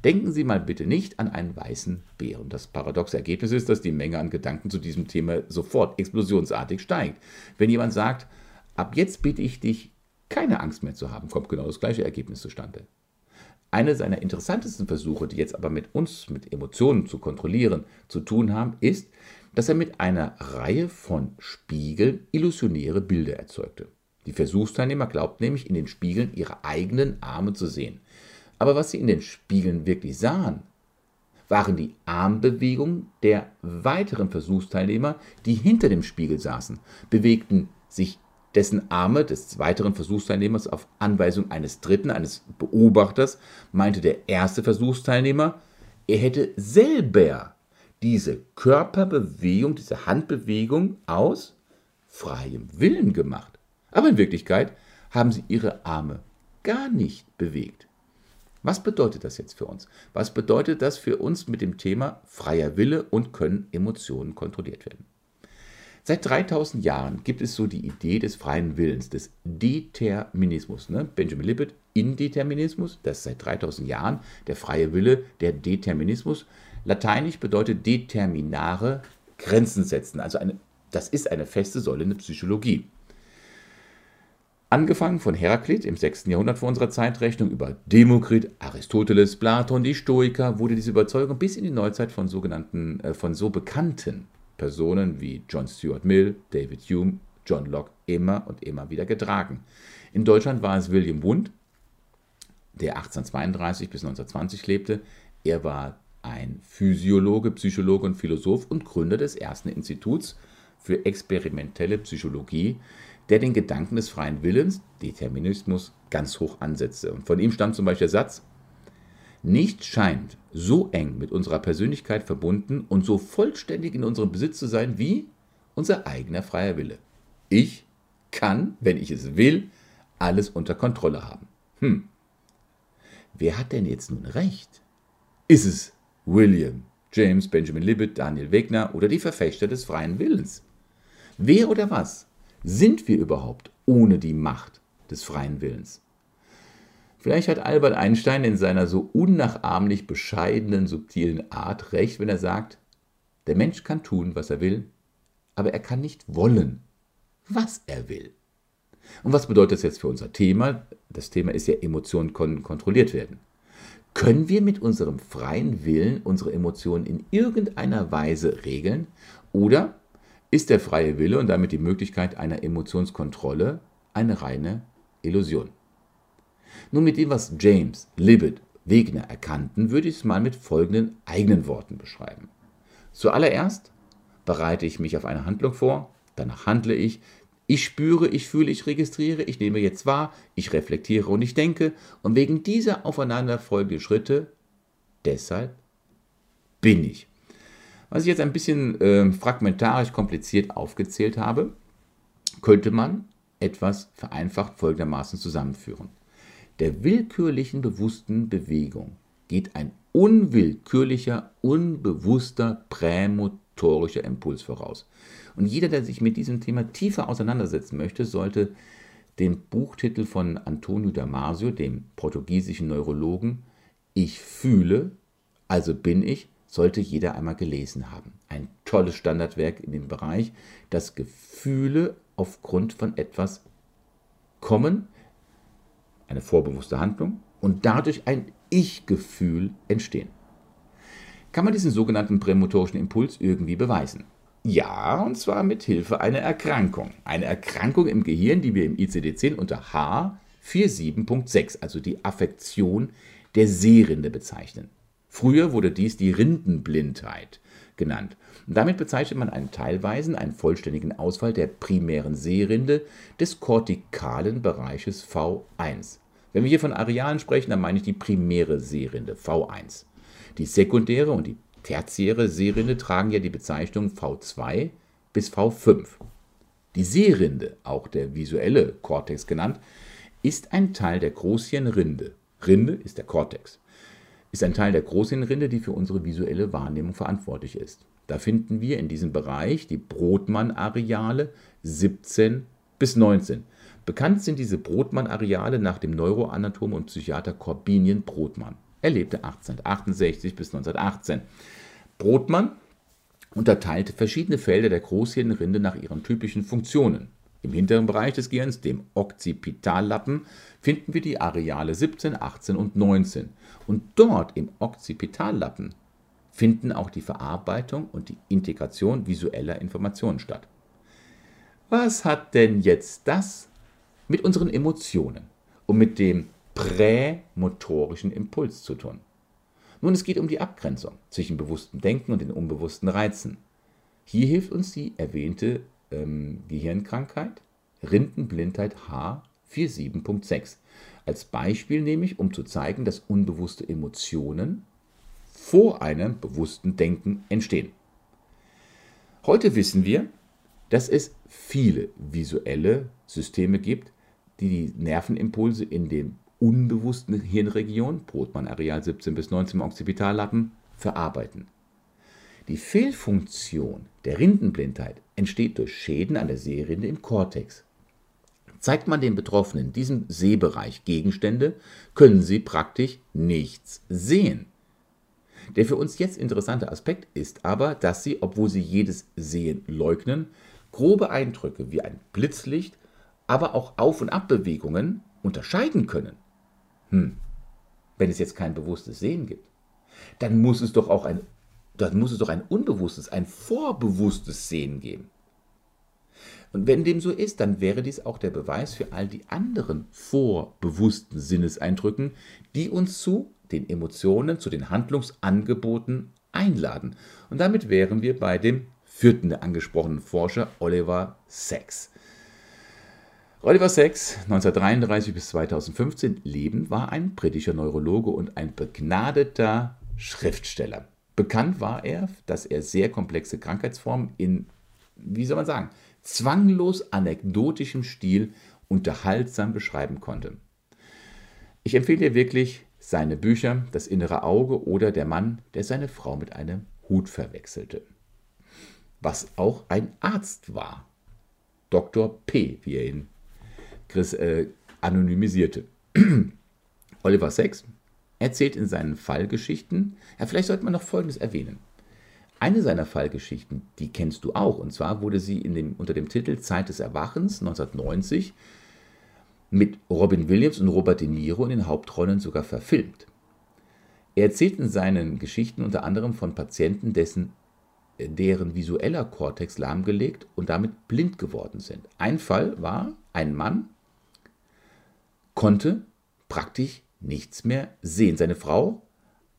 Denken Sie mal bitte nicht an einen weißen Bären. Das paradoxe Ergebnis ist, dass die Menge an Gedanken zu diesem Thema sofort explosionsartig steigt. Wenn jemand sagt, ab jetzt bitte ich dich, keine Angst mehr zu haben, kommt genau das gleiche Ergebnis zustande. Eine seiner interessantesten Versuche, die jetzt aber mit uns, mit Emotionen zu kontrollieren, zu tun haben, ist, dass er mit einer Reihe von Spiegeln illusionäre Bilder erzeugte. Die Versuchsteilnehmer glaubten nämlich in den Spiegeln ihre eigenen Arme zu sehen. Aber was sie in den Spiegeln wirklich sahen, waren die Armbewegungen der weiteren Versuchsteilnehmer, die hinter dem Spiegel saßen, bewegten sich dessen Arme des weiteren Versuchsteilnehmers auf Anweisung eines dritten, eines Beobachters, meinte der erste Versuchsteilnehmer, er hätte selber diese Körperbewegung, diese Handbewegung aus freiem Willen gemacht. Aber in Wirklichkeit haben sie ihre Arme gar nicht bewegt. Was bedeutet das jetzt für uns? Was bedeutet das für uns mit dem Thema freier Wille und können Emotionen kontrolliert werden? Seit 3000 Jahren gibt es so die Idee des freien Willens, des Determinismus. Ne? Benjamin Libet, Indeterminismus, das ist seit 3000 Jahren der freie Wille, der Determinismus. Lateinisch bedeutet determinare Grenzen setzen. Also eine, das ist eine feste Säule in der Psychologie. Angefangen von Heraklit im 6. Jahrhundert vor unserer Zeitrechnung über Demokrit, Aristoteles, Platon, die Stoiker, wurde diese Überzeugung bis in die Neuzeit von sogenannten, äh, von so bekannten Personen wie John Stuart Mill, David Hume, John Locke immer und immer wieder getragen. In Deutschland war es William Wundt, der 1832 bis 1920 lebte. Er war ein Physiologe, Psychologe und Philosoph und Gründer des ersten Instituts für experimentelle Psychologie, der den Gedanken des freien Willens, Determinismus, ganz hoch ansetzte. Und von ihm stammt zum Beispiel der Satz, Nichts scheint so eng mit unserer Persönlichkeit verbunden und so vollständig in unserem Besitz zu sein wie unser eigener freier Wille. Ich kann, wenn ich es will, alles unter Kontrolle haben. Hm. Wer hat denn jetzt nun recht? Ist es William, James, Benjamin Libet, Daniel Wegner oder die Verfechter des freien Willens? Wer oder was sind wir überhaupt ohne die Macht des freien Willens? Vielleicht hat Albert Einstein in seiner so unnachahmlich bescheidenen, subtilen Art recht, wenn er sagt, der Mensch kann tun, was er will, aber er kann nicht wollen, was er will. Und was bedeutet das jetzt für unser Thema? Das Thema ist ja, Emotionen können kontrolliert werden. Können wir mit unserem freien Willen unsere Emotionen in irgendeiner Weise regeln? Oder ist der freie Wille und damit die Möglichkeit einer Emotionskontrolle eine reine Illusion. Nun mit dem, was James, Libet, Wegner erkannten, würde ich es mal mit folgenden eigenen Worten beschreiben. Zuallererst bereite ich mich auf eine Handlung vor, danach handle ich, ich spüre, ich fühle, ich registriere, ich nehme jetzt wahr, ich reflektiere und ich denke und wegen dieser aufeinanderfolgenden Schritte, deshalb bin ich. Was ich jetzt ein bisschen äh, fragmentarisch kompliziert aufgezählt habe, könnte man etwas vereinfacht folgendermaßen zusammenführen. Der willkürlichen bewussten Bewegung geht ein unwillkürlicher, unbewusster prämotorischer Impuls voraus. Und jeder, der sich mit diesem Thema tiefer auseinandersetzen möchte, sollte den Buchtitel von Antonio Damasio, dem portugiesischen Neurologen, Ich fühle, also bin ich, sollte jeder einmal gelesen haben. Ein tolles Standardwerk in dem Bereich, dass Gefühle aufgrund von etwas kommen, eine vorbewusste Handlung und dadurch ein Ich-Gefühl entstehen. Kann man diesen sogenannten prämotorischen Impuls irgendwie beweisen? Ja, und zwar mit Hilfe einer Erkrankung. Eine Erkrankung im Gehirn, die wir im ICD-10 unter H47.6, also die Affektion der Sehrinde bezeichnen. Früher wurde dies die Rindenblindheit genannt. Und damit bezeichnet man einen teilweisen, einen vollständigen Ausfall der primären Sehrinde des kortikalen Bereiches V1. Wenn wir hier von Arealen sprechen, dann meine ich die primäre Sehrinde V1. Die sekundäre und die tertiäre Sehrinde tragen ja die Bezeichnung V2 bis V5. Die Sehrinde, auch der visuelle Kortex genannt, ist ein Teil der Großhirnrinde. Rinde ist der Kortex ist ein Teil der Großhirnrinde, die für unsere visuelle Wahrnehmung verantwortlich ist. Da finden wir in diesem Bereich die Brodmann-Areale 17 bis 19. Bekannt sind diese Brodmann-Areale nach dem Neuroanatom und Psychiater Corbinian Brodmann. Er lebte 1868 bis 1918. Brodmann unterteilte verschiedene Felder der Großhirnrinde nach ihren typischen Funktionen. Im hinteren Bereich des Gehirns, dem Occipitallappen, finden wir die Areale 17, 18 und 19. Und dort im Occipitallappen finden auch die Verarbeitung und die Integration visueller Informationen statt. Was hat denn jetzt das mit unseren Emotionen und mit dem prämotorischen Impuls zu tun? Nun, es geht um die Abgrenzung zwischen bewusstem Denken und den unbewussten Reizen. Hier hilft uns die erwähnte ähm, Gehirnkrankheit, Rindenblindheit H47.6. Als Beispiel nehme ich, um zu zeigen, dass unbewusste Emotionen vor einem bewussten Denken entstehen. Heute wissen wir, dass es viele visuelle Systeme gibt, die die Nervenimpulse in den unbewussten Hirnregion, Brotmann-Areal 17 bis 19 im Occipitallappen, verarbeiten. Die Fehlfunktion der Rindenblindheit entsteht durch Schäden an der Sehrinde im Kortex. Zeigt man den Betroffenen diesem Sehbereich Gegenstände, können sie praktisch nichts sehen. Der für uns jetzt interessante Aspekt ist aber, dass sie, obwohl sie jedes Sehen leugnen, grobe Eindrücke wie ein Blitzlicht, aber auch Auf- und Abbewegungen unterscheiden können. Hm, wenn es jetzt kein bewusstes Sehen gibt, dann muss es doch auch ein dann muss es doch ein unbewusstes, ein vorbewusstes Sehen geben. Und wenn dem so ist, dann wäre dies auch der Beweis für all die anderen vorbewussten Sinneseindrücken, die uns zu den Emotionen, zu den Handlungsangeboten einladen. Und damit wären wir bei dem vierten der angesprochenen Forscher, Oliver Sacks. Oliver Sacks, 1933 bis 2015 lebend, war ein britischer Neurologe und ein begnadeter Schriftsteller. Bekannt war er, dass er sehr komplexe Krankheitsformen in, wie soll man sagen, zwanglos anekdotischem Stil unterhaltsam beschreiben konnte. Ich empfehle dir wirklich seine Bücher Das innere Auge oder Der Mann, der seine Frau mit einem Hut verwechselte. Was auch ein Arzt war. Dr. P., wie er ihn Chris, äh, anonymisierte. Oliver Sacks erzählt in seinen Fallgeschichten, ja, vielleicht sollte man noch Folgendes erwähnen. Eine seiner Fallgeschichten, die kennst du auch, und zwar wurde sie dem, unter dem Titel Zeit des Erwachens 1990 mit Robin Williams und Robert De Niro in den Hauptrollen sogar verfilmt. Er erzählt in seinen Geschichten unter anderem von Patienten, dessen deren visueller Kortex lahmgelegt und damit blind geworden sind. Ein Fall war, ein Mann konnte praktisch nichts mehr sehen. Seine Frau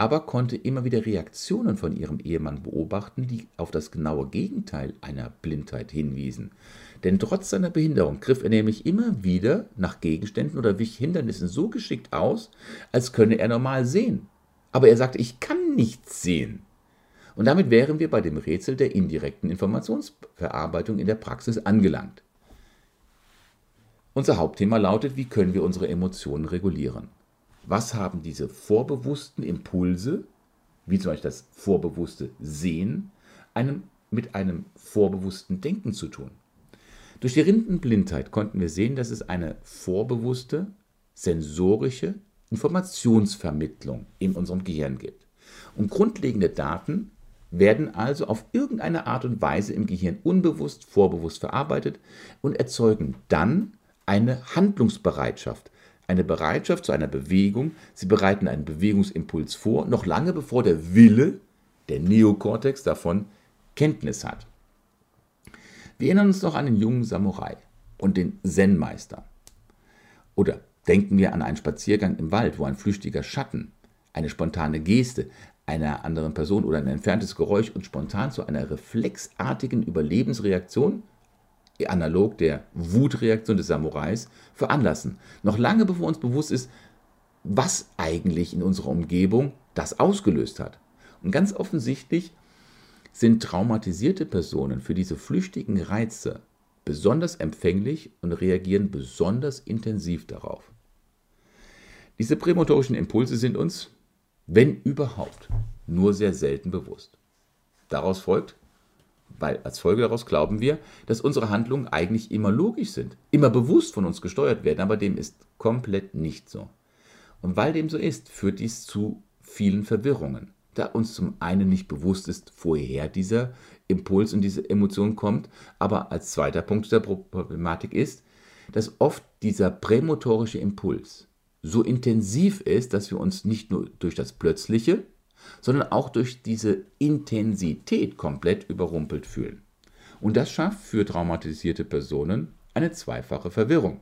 aber konnte immer wieder Reaktionen von ihrem Ehemann beobachten, die auf das genaue Gegenteil einer Blindheit hinwiesen. Denn trotz seiner Behinderung griff er nämlich immer wieder nach Gegenständen oder wich Hindernissen so geschickt aus, als könne er normal sehen. Aber er sagte, ich kann nichts sehen. Und damit wären wir bei dem Rätsel der indirekten Informationsverarbeitung in der Praxis angelangt. Unser Hauptthema lautet, wie können wir unsere Emotionen regulieren? Was haben diese vorbewussten Impulse, wie zum Beispiel das vorbewusste Sehen, einem, mit einem vorbewussten Denken zu tun. Durch die Rindenblindheit konnten wir sehen, dass es eine vorbewusste, sensorische Informationsvermittlung in unserem Gehirn gibt. Und grundlegende Daten werden also auf irgendeine Art und Weise im Gehirn unbewusst, vorbewusst verarbeitet und erzeugen dann eine Handlungsbereitschaft, eine Bereitschaft zu einer Bewegung. Sie bereiten einen Bewegungsimpuls vor, noch lange bevor der Wille, der Neokortex, davon Kenntnis hat. Wir erinnern uns noch an den jungen Samurai und den Zen-Meister. Oder denken wir an einen Spaziergang im Wald, wo ein flüchtiger Schatten, eine spontane Geste einer anderen Person oder ein entferntes Geräusch uns spontan zu einer reflexartigen Überlebensreaktion analog der Wutreaktion des Samurais, veranlassen. Noch lange bevor uns bewusst ist, was eigentlich in unserer Umgebung das ausgelöst hat. Und ganz offensichtlich sind traumatisierte Personen für diese flüchtigen Reize besonders empfänglich und reagieren besonders intensiv darauf. Diese prämotorischen Impulse sind uns, wenn überhaupt, nur sehr selten bewusst. Daraus folgt, weil als Folge daraus glauben wir, dass unsere Handlungen eigentlich immer logisch sind, immer bewusst von uns gesteuert werden, aber dem ist komplett nicht so. Und weil dem so ist, führt dies zu vielen Verwirrungen, da uns zum einen nicht bewusst ist, woher dieser Impuls und diese Emotion kommt, aber als zweiter Punkt der Problematik ist, dass oft dieser prämotorische Impuls so intensiv ist, dass wir uns nicht nur durch das Plötzliche, sondern auch durch diese Intensität komplett überrumpelt fühlen. Und das schafft für traumatisierte Personen eine zweifache Verwirrung.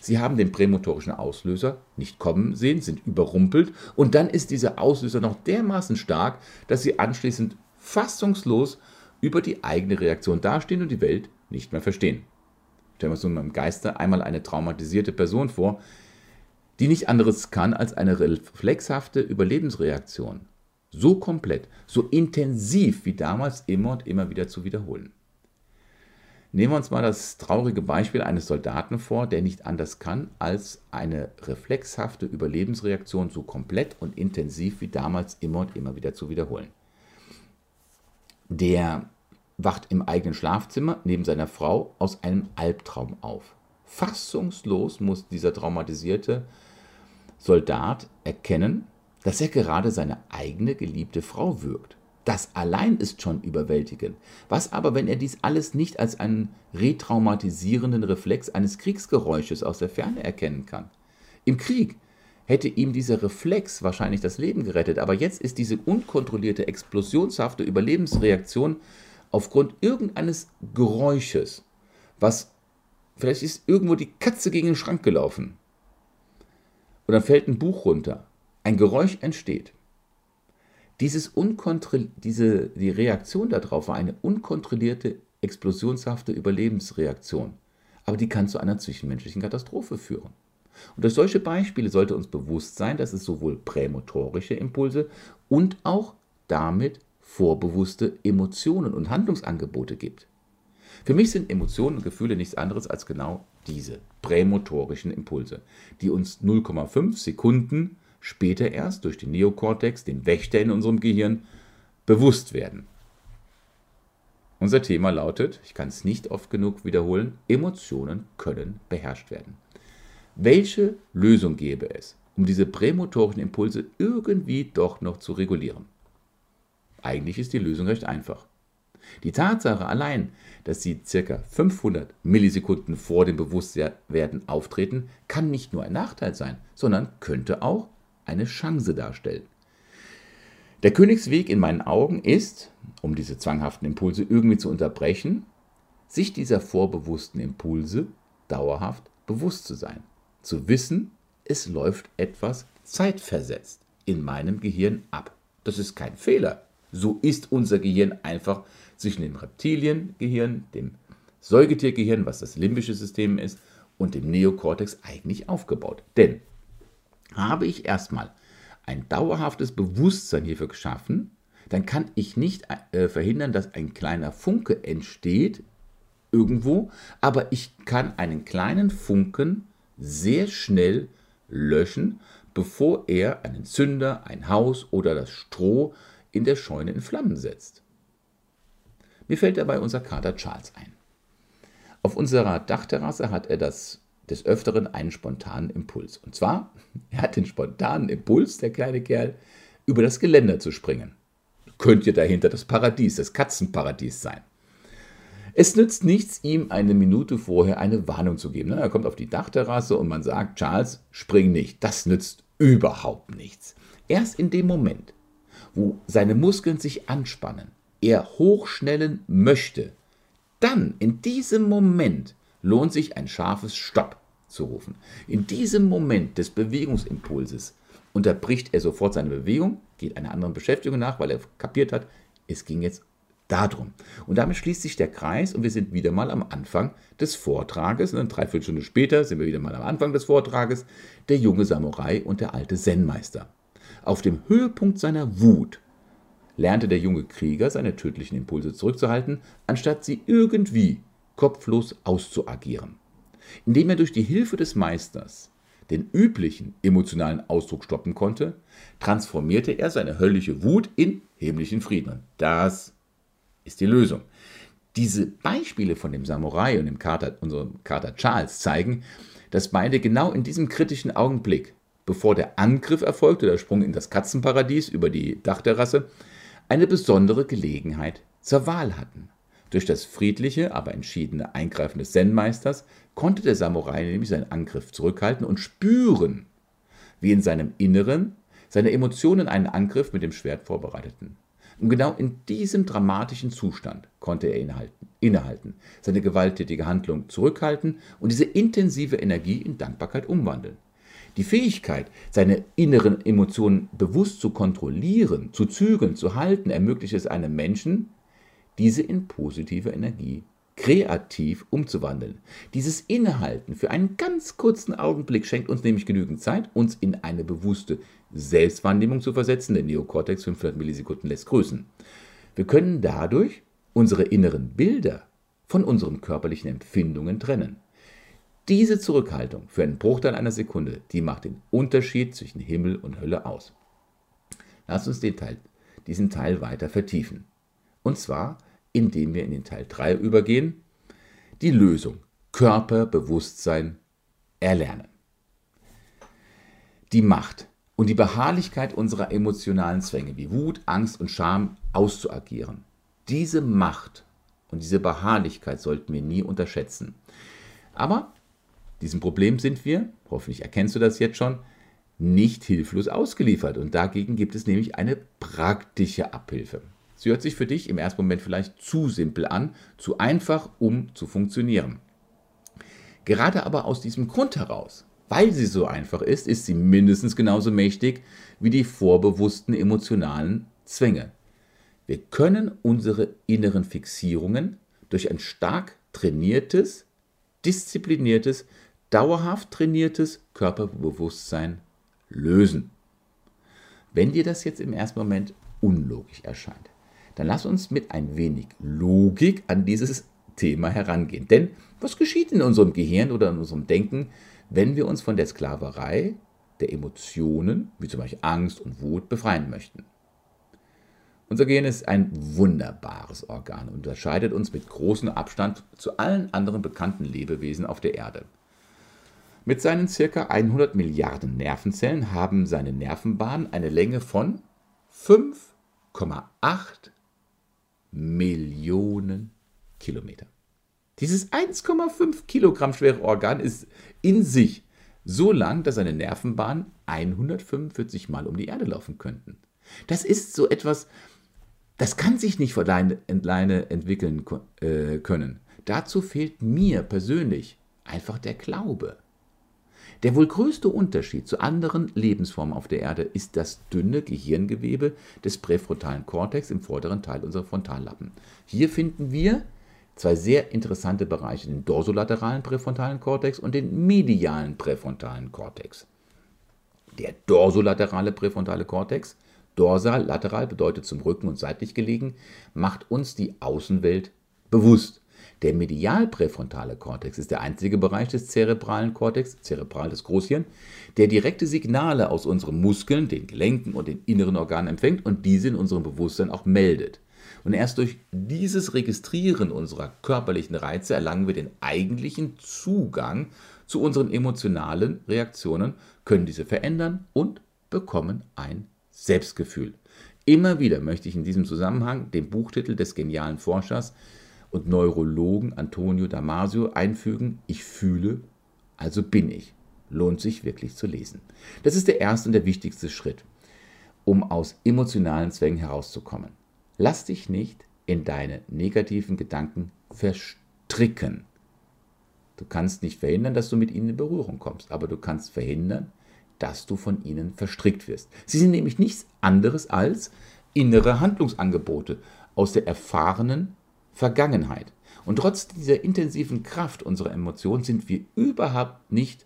Sie haben den prämotorischen Auslöser nicht kommen sehen, sind überrumpelt und dann ist dieser Auslöser noch dermaßen stark, dass sie anschließend fassungslos über die eigene Reaktion dastehen und die Welt nicht mehr verstehen. Stellen wir uns nun im Geiste einmal eine traumatisierte Person vor, die nicht anderes kann als eine reflexhafte Überlebensreaktion so komplett, so intensiv wie damals immer und immer wieder zu wiederholen. Nehmen wir uns mal das traurige Beispiel eines Soldaten vor, der nicht anders kann, als eine reflexhafte Überlebensreaktion so komplett und intensiv wie damals immer und immer wieder zu wiederholen. Der wacht im eigenen Schlafzimmer neben seiner Frau aus einem Albtraum auf. Fassungslos muss dieser traumatisierte Soldat erkennen, dass er gerade seine eigene geliebte Frau würgt. Das allein ist schon überwältigend. Was aber, wenn er dies alles nicht als einen retraumatisierenden Reflex eines Kriegsgeräusches aus der Ferne erkennen kann? Im Krieg hätte ihm dieser Reflex wahrscheinlich das Leben gerettet, aber jetzt ist diese unkontrollierte, explosionshafte Überlebensreaktion aufgrund irgendeines Geräusches, was vielleicht ist irgendwo die Katze gegen den Schrank gelaufen. Oder fällt ein Buch runter ein Geräusch entsteht. Dieses diese, die Reaktion darauf war eine unkontrollierte, explosionshafte Überlebensreaktion. Aber die kann zu einer zwischenmenschlichen Katastrophe führen. Und durch solche Beispiele sollte uns bewusst sein, dass es sowohl prämotorische Impulse und auch damit vorbewusste Emotionen und Handlungsangebote gibt. Für mich sind Emotionen und Gefühle nichts anderes als genau diese prämotorischen Impulse, die uns 0,5 Sekunden später erst durch den Neokortex, den Wächter in unserem Gehirn, bewusst werden. Unser Thema lautet, ich kann es nicht oft genug wiederholen, Emotionen können beherrscht werden. Welche Lösung gäbe es, um diese prämotorischen Impulse irgendwie doch noch zu regulieren? Eigentlich ist die Lösung recht einfach. Die Tatsache allein, dass sie ca. 500 Millisekunden vor dem Bewusstwerden auftreten, kann nicht nur ein Nachteil sein, sondern könnte auch eine Chance darstellen. Der Königsweg in meinen Augen ist, um diese zwanghaften Impulse irgendwie zu unterbrechen, sich dieser vorbewussten Impulse dauerhaft bewusst zu sein. Zu wissen, es läuft etwas zeitversetzt in meinem Gehirn ab. Das ist kein Fehler. So ist unser Gehirn einfach zwischen dem Reptiliengehirn, dem Säugetiergehirn, was das limbische System ist, und dem Neokortex eigentlich aufgebaut. Denn habe ich erstmal ein dauerhaftes Bewusstsein hierfür geschaffen, dann kann ich nicht äh, verhindern, dass ein kleiner Funke entsteht irgendwo, aber ich kann einen kleinen Funken sehr schnell löschen, bevor er einen Zünder, ein Haus oder das Stroh in der Scheune in Flammen setzt. Mir fällt dabei unser Kater Charles ein. Auf unserer Dachterrasse hat er das des Öfteren einen spontanen Impuls. Und zwar, er hat den spontanen Impuls, der kleine Kerl, über das Geländer zu springen. Könnte dahinter das Paradies, das Katzenparadies sein. Es nützt nichts, ihm eine Minute vorher eine Warnung zu geben. Er kommt auf die Dachterrasse und man sagt, Charles, spring nicht. Das nützt überhaupt nichts. Erst in dem Moment, wo seine Muskeln sich anspannen, er hochschnellen möchte, dann, in diesem Moment, lohnt sich ein scharfes Stopp zu rufen. In diesem Moment des Bewegungsimpulses unterbricht er sofort seine Bewegung, geht einer anderen Beschäftigung nach, weil er kapiert hat, es ging jetzt darum. Und damit schließt sich der Kreis und wir sind wieder mal am Anfang des Vortrages. Und eine Dreiviertelstunde später sind wir wieder mal am Anfang des Vortrages. Der junge Samurai und der alte Zen-Meister. Auf dem Höhepunkt seiner Wut lernte der junge Krieger seine tödlichen Impulse zurückzuhalten, anstatt sie irgendwie kopflos auszuagieren. Indem er durch die Hilfe des Meisters den üblichen emotionalen Ausdruck stoppen konnte, transformierte er seine höllische Wut in himmlischen Frieden. Das ist die Lösung. Diese Beispiele von dem Samurai und dem Kater, unserem Kater Charles zeigen, dass beide genau in diesem kritischen Augenblick, bevor der Angriff erfolgte, der Sprung in das Katzenparadies über die Dachterrasse, eine besondere Gelegenheit zur Wahl hatten. Durch das friedliche, aber entschiedene Eingreifen des Zen-Meisters konnte der Samurai nämlich seinen Angriff zurückhalten und spüren, wie in seinem Inneren seine Emotionen einen Angriff mit dem Schwert vorbereiteten. Und genau in diesem dramatischen Zustand konnte er innehalten, innehalten, seine gewalttätige Handlung zurückhalten und diese intensive Energie in Dankbarkeit umwandeln. Die Fähigkeit, seine inneren Emotionen bewusst zu kontrollieren, zu zügeln, zu halten, ermöglicht es einem Menschen, diese in positive Energie kreativ umzuwandeln. Dieses Innehalten für einen ganz kurzen Augenblick schenkt uns nämlich genügend Zeit, uns in eine bewusste Selbstwahrnehmung zu versetzen. Der Neokortex 500 Millisekunden lässt grüßen. Wir können dadurch unsere inneren Bilder von unseren körperlichen Empfindungen trennen. Diese Zurückhaltung für einen Bruchteil einer Sekunde, die macht den Unterschied zwischen Himmel und Hölle aus. Lass uns Teil, diesen Teil weiter vertiefen. Und zwar indem wir in den Teil 3 übergehen, die Lösung Körperbewusstsein erlernen. Die Macht und die Beharrlichkeit unserer emotionalen Zwänge wie Wut, Angst und Scham auszuagieren. Diese Macht und diese Beharrlichkeit sollten wir nie unterschätzen. Aber diesem Problem sind wir, hoffentlich erkennst du das jetzt schon, nicht hilflos ausgeliefert. Und dagegen gibt es nämlich eine praktische Abhilfe. Sie hört sich für dich im ersten Moment vielleicht zu simpel an, zu einfach, um zu funktionieren. Gerade aber aus diesem Grund heraus, weil sie so einfach ist, ist sie mindestens genauso mächtig wie die vorbewussten emotionalen Zwänge. Wir können unsere inneren Fixierungen durch ein stark trainiertes, diszipliniertes, dauerhaft trainiertes Körperbewusstsein lösen. Wenn dir das jetzt im ersten Moment unlogisch erscheint, dann lass uns mit ein wenig Logik an dieses Thema herangehen. Denn was geschieht in unserem Gehirn oder in unserem Denken, wenn wir uns von der Sklaverei der Emotionen, wie zum Beispiel Angst und Wut, befreien möchten? Unser Gehirn ist ein wunderbares Organ und unterscheidet uns mit großem Abstand zu allen anderen bekannten Lebewesen auf der Erde. Mit seinen ca. 100 Milliarden Nervenzellen haben seine Nervenbahnen eine Länge von 5,8 Millionen Kilometer. Dieses 1,5 Kilogramm schwere Organ ist in sich so lang, dass seine Nervenbahnen 145 Mal um die Erde laufen könnten. Das ist so etwas, das kann sich nicht von alleine entwickeln äh, können. Dazu fehlt mir persönlich einfach der Glaube. Der wohl größte Unterschied zu anderen Lebensformen auf der Erde ist das dünne Gehirngewebe des präfrontalen Kortex im vorderen Teil unserer Frontallappen. Hier finden wir zwei sehr interessante Bereiche, den dorsolateralen präfrontalen Kortex und den medialen präfrontalen Kortex. Der dorsolaterale präfrontale Kortex, dorsal, lateral bedeutet zum Rücken und seitlich gelegen, macht uns die Außenwelt bewusst. Der medial-präfrontale Kortex ist der einzige Bereich des zerebralen Kortex, zerebral des Großhirn, der direkte Signale aus unseren Muskeln, den Gelenken und den inneren Organen empfängt und diese in unserem Bewusstsein auch meldet. Und erst durch dieses Registrieren unserer körperlichen Reize erlangen wir den eigentlichen Zugang zu unseren emotionalen Reaktionen, können diese verändern und bekommen ein Selbstgefühl. Immer wieder möchte ich in diesem Zusammenhang den Buchtitel des genialen Forschers und Neurologen Antonio Damasio einfügen, ich fühle, also bin ich. Lohnt sich wirklich zu lesen. Das ist der erste und der wichtigste Schritt, um aus emotionalen Zwängen herauszukommen. Lass dich nicht in deine negativen Gedanken verstricken. Du kannst nicht verhindern, dass du mit ihnen in Berührung kommst, aber du kannst verhindern, dass du von ihnen verstrickt wirst. Sie sind nämlich nichts anderes als innere Handlungsangebote aus der erfahrenen Vergangenheit. Und trotz dieser intensiven Kraft unserer Emotionen sind wir überhaupt nicht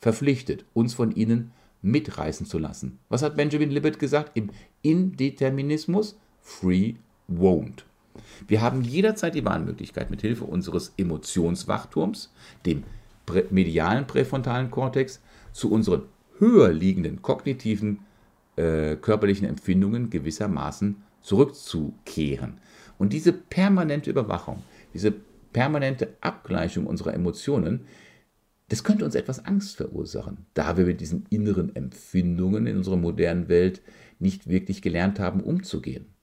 verpflichtet, uns von ihnen mitreißen zu lassen. Was hat Benjamin Libet gesagt? Im Indeterminismus free won't. Wir haben jederzeit die Wahlmöglichkeit, mit Hilfe unseres Emotionswachturms, dem medialen präfrontalen Kortex, zu unseren höher liegenden kognitiven äh, körperlichen Empfindungen gewissermaßen zurückzukehren. Und diese permanente Überwachung, diese permanente Abgleichung unserer Emotionen, das könnte uns etwas Angst verursachen, da wir mit diesen inneren Empfindungen in unserer modernen Welt nicht wirklich gelernt haben, umzugehen.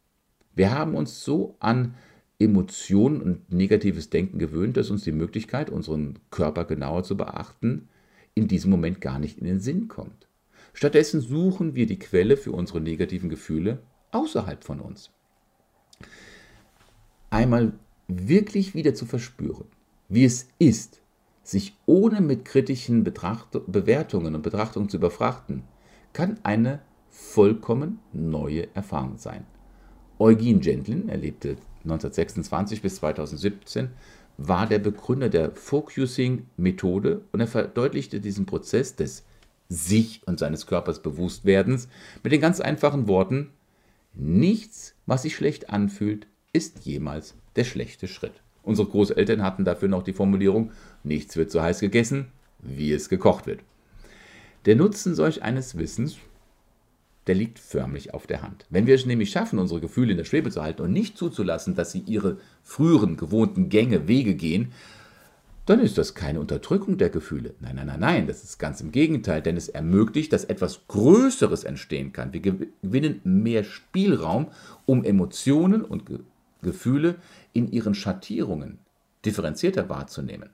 Wir haben uns so an Emotionen und negatives Denken gewöhnt, dass uns die Möglichkeit, unseren Körper genauer zu beachten, in diesem Moment gar nicht in den Sinn kommt. Stattdessen suchen wir die Quelle für unsere negativen Gefühle außerhalb von uns einmal wirklich wieder zu verspüren, wie es ist, sich ohne mit kritischen Betracht Bewertungen und Betrachtungen zu überfrachten, kann eine vollkommen neue Erfahrung sein. Eugen Gentlin, er lebte 1926 bis 2017, war der Begründer der Focusing-Methode und er verdeutlichte diesen Prozess des sich und seines Körpers Bewusstwerdens mit den ganz einfachen Worten, nichts, was sich schlecht anfühlt, ist jemals der schlechte Schritt. Unsere Großeltern hatten dafür noch die Formulierung, nichts wird so heiß gegessen, wie es gekocht wird. Der Nutzen solch eines Wissens, der liegt förmlich auf der Hand. Wenn wir es nämlich schaffen, unsere Gefühle in der Schwebe zu halten und nicht zuzulassen, dass sie ihre früheren gewohnten Gänge, Wege gehen, dann ist das keine Unterdrückung der Gefühle. Nein, nein, nein, nein, das ist ganz im Gegenteil, denn es ermöglicht, dass etwas Größeres entstehen kann. Wir gewinnen mehr Spielraum, um Emotionen und Gefühle in ihren Schattierungen differenzierter wahrzunehmen.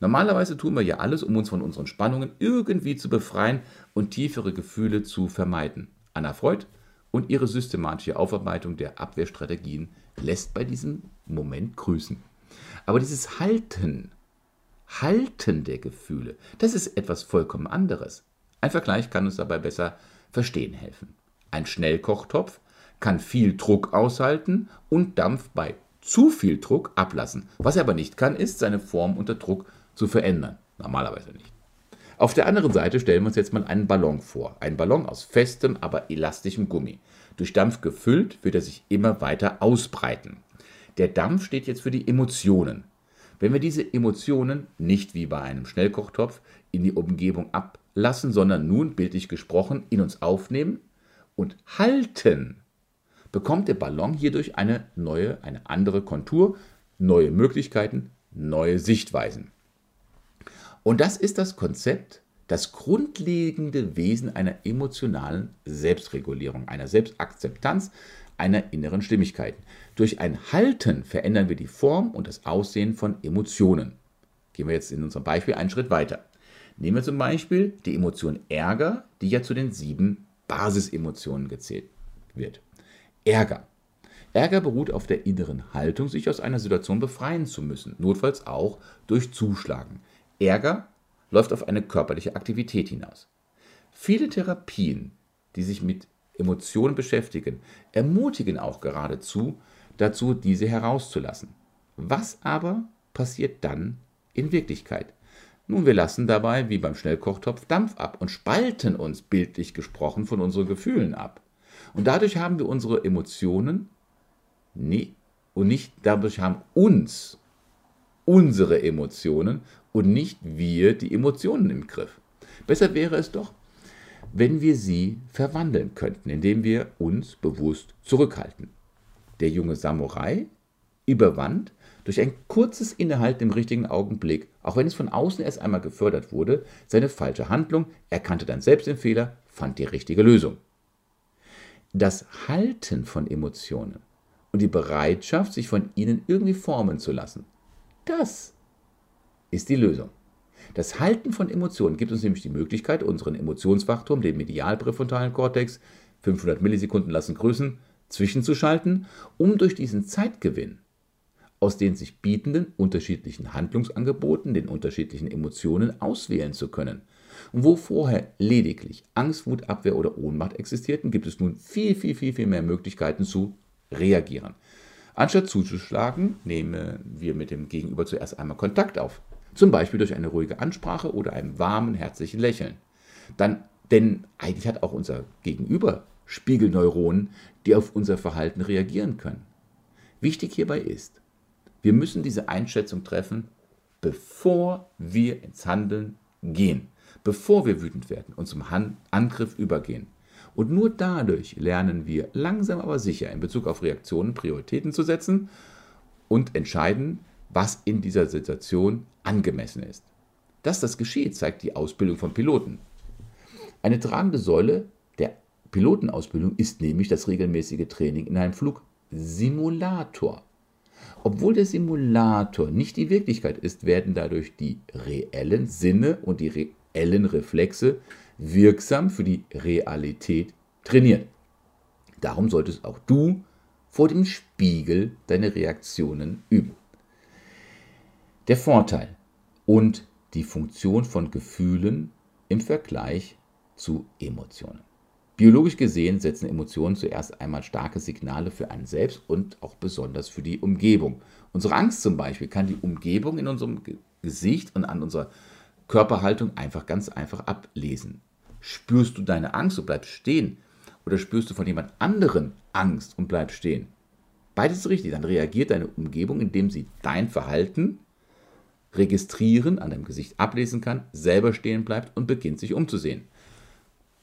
Normalerweise tun wir ja alles, um uns von unseren Spannungen irgendwie zu befreien und tiefere Gefühle zu vermeiden. Anna Freud und ihre systematische Aufarbeitung der Abwehrstrategien lässt bei diesem Moment grüßen. Aber dieses Halten, Halten der Gefühle, das ist etwas vollkommen anderes. Ein Vergleich kann uns dabei besser verstehen helfen. Ein Schnellkochtopf kann viel Druck aushalten und Dampf bei zu viel Druck ablassen. Was er aber nicht kann, ist, seine Form unter Druck zu verändern. Normalerweise nicht. Auf der anderen Seite stellen wir uns jetzt mal einen Ballon vor. Ein Ballon aus festem, aber elastischem Gummi. Durch Dampf gefüllt wird er sich immer weiter ausbreiten. Der Dampf steht jetzt für die Emotionen. Wenn wir diese Emotionen nicht wie bei einem Schnellkochtopf in die Umgebung ablassen, sondern nun bildlich gesprochen in uns aufnehmen und halten, bekommt der Ballon hierdurch eine neue, eine andere Kontur, neue Möglichkeiten, neue Sichtweisen. Und das ist das Konzept, das grundlegende Wesen einer emotionalen Selbstregulierung, einer Selbstakzeptanz, einer inneren Stimmigkeit. Durch ein Halten verändern wir die Form und das Aussehen von Emotionen. Gehen wir jetzt in unserem Beispiel einen Schritt weiter. Nehmen wir zum Beispiel die Emotion Ärger, die ja zu den sieben Basisemotionen gezählt wird. Ärger. Ärger beruht auf der inneren Haltung, sich aus einer Situation befreien zu müssen, notfalls auch durch Zuschlagen. Ärger läuft auf eine körperliche Aktivität hinaus. Viele Therapien, die sich mit Emotionen beschäftigen, ermutigen auch geradezu dazu, diese herauszulassen. Was aber passiert dann in Wirklichkeit? Nun, wir lassen dabei, wie beim Schnellkochtopf, Dampf ab und spalten uns, bildlich gesprochen, von unseren Gefühlen ab. Und dadurch haben wir unsere Emotionen nie, und nicht dadurch haben uns unsere Emotionen und nicht wir die Emotionen im Griff. Besser wäre es doch, wenn wir sie verwandeln könnten, indem wir uns bewusst zurückhalten. Der junge Samurai überwand durch ein kurzes Innehalten im richtigen Augenblick, auch wenn es von außen erst einmal gefördert wurde, seine falsche Handlung, erkannte dann selbst den Fehler, fand die richtige Lösung. Das Halten von Emotionen und die Bereitschaft, sich von ihnen irgendwie formen zu lassen, das ist die Lösung. Das Halten von Emotionen gibt uns nämlich die Möglichkeit, unseren Emotionswachturm, den medialpräfrontalen Kortex, 500 Millisekunden lassen grüßen, zwischenzuschalten, um durch diesen Zeitgewinn aus den sich bietenden unterschiedlichen Handlungsangeboten, den unterschiedlichen Emotionen auswählen zu können. Und wo vorher lediglich Angst, Wut, Abwehr oder Ohnmacht existierten, gibt es nun viel, viel, viel, viel mehr Möglichkeiten zu reagieren. Anstatt zuzuschlagen, nehmen wir mit dem Gegenüber zuerst einmal Kontakt auf. Zum Beispiel durch eine ruhige Ansprache oder einem warmen, herzlichen Lächeln. Dann, denn eigentlich hat auch unser Gegenüber Spiegelneuronen, die auf unser Verhalten reagieren können. Wichtig hierbei ist, wir müssen diese Einschätzung treffen, bevor wir ins Handeln gehen, bevor wir wütend werden und zum Angriff übergehen. Und nur dadurch lernen wir langsam aber sicher in Bezug auf Reaktionen Prioritäten zu setzen und entscheiden, was in dieser Situation angemessen ist. Dass das geschieht, zeigt die Ausbildung von Piloten. Eine tragende Säule der Pilotenausbildung ist nämlich das regelmäßige Training in einem Flugsimulator. Obwohl der Simulator nicht die Wirklichkeit ist, werden dadurch die reellen Sinne und die Reflexe wirksam für die Realität trainiert. Darum solltest auch du vor dem Spiegel deine Reaktionen üben. Der Vorteil und die Funktion von Gefühlen im Vergleich zu Emotionen. Biologisch gesehen setzen Emotionen zuerst einmal starke Signale für einen selbst und auch besonders für die Umgebung. Unsere Angst zum Beispiel kann die Umgebung in unserem Gesicht und an unserer Körperhaltung einfach ganz einfach ablesen. Spürst du deine Angst und bleibst stehen? Oder spürst du von jemand anderen Angst und bleibst stehen? Beides ist richtig. Dann reagiert deine Umgebung, indem sie dein Verhalten registrieren, an deinem Gesicht ablesen kann, selber stehen bleibt und beginnt sich umzusehen.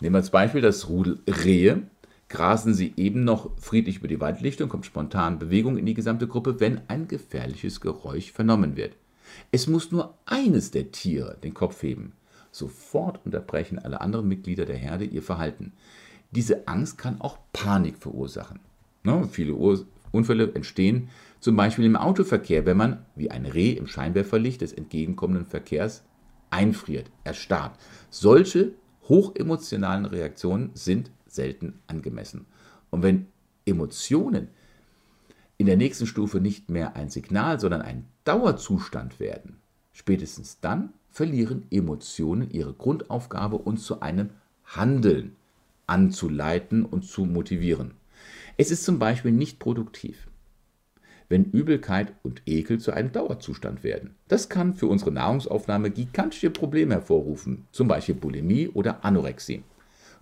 Nehmen wir als Beispiel das Rudel Rehe. Grasen sie eben noch friedlich über die Waldlichtung, kommt spontan Bewegung in die gesamte Gruppe, wenn ein gefährliches Geräusch vernommen wird. Es muss nur eines der Tiere den Kopf heben. Sofort unterbrechen alle anderen Mitglieder der Herde ihr Verhalten. Diese Angst kann auch Panik verursachen. Ne, viele Ur Unfälle entstehen zum Beispiel im Autoverkehr, wenn man, wie ein Reh im Scheinwerferlicht des entgegenkommenden Verkehrs, einfriert, erstarrt. Solche hochemotionalen Reaktionen sind selten angemessen. Und wenn Emotionen in der nächsten Stufe nicht mehr ein Signal, sondern ein Dauerzustand werden, spätestens dann verlieren Emotionen ihre Grundaufgabe, uns zu einem Handeln anzuleiten und zu motivieren. Es ist zum Beispiel nicht produktiv, wenn Übelkeit und Ekel zu einem Dauerzustand werden. Das kann für unsere Nahrungsaufnahme gigantische Probleme hervorrufen, zum Beispiel Bulimie oder Anorexie.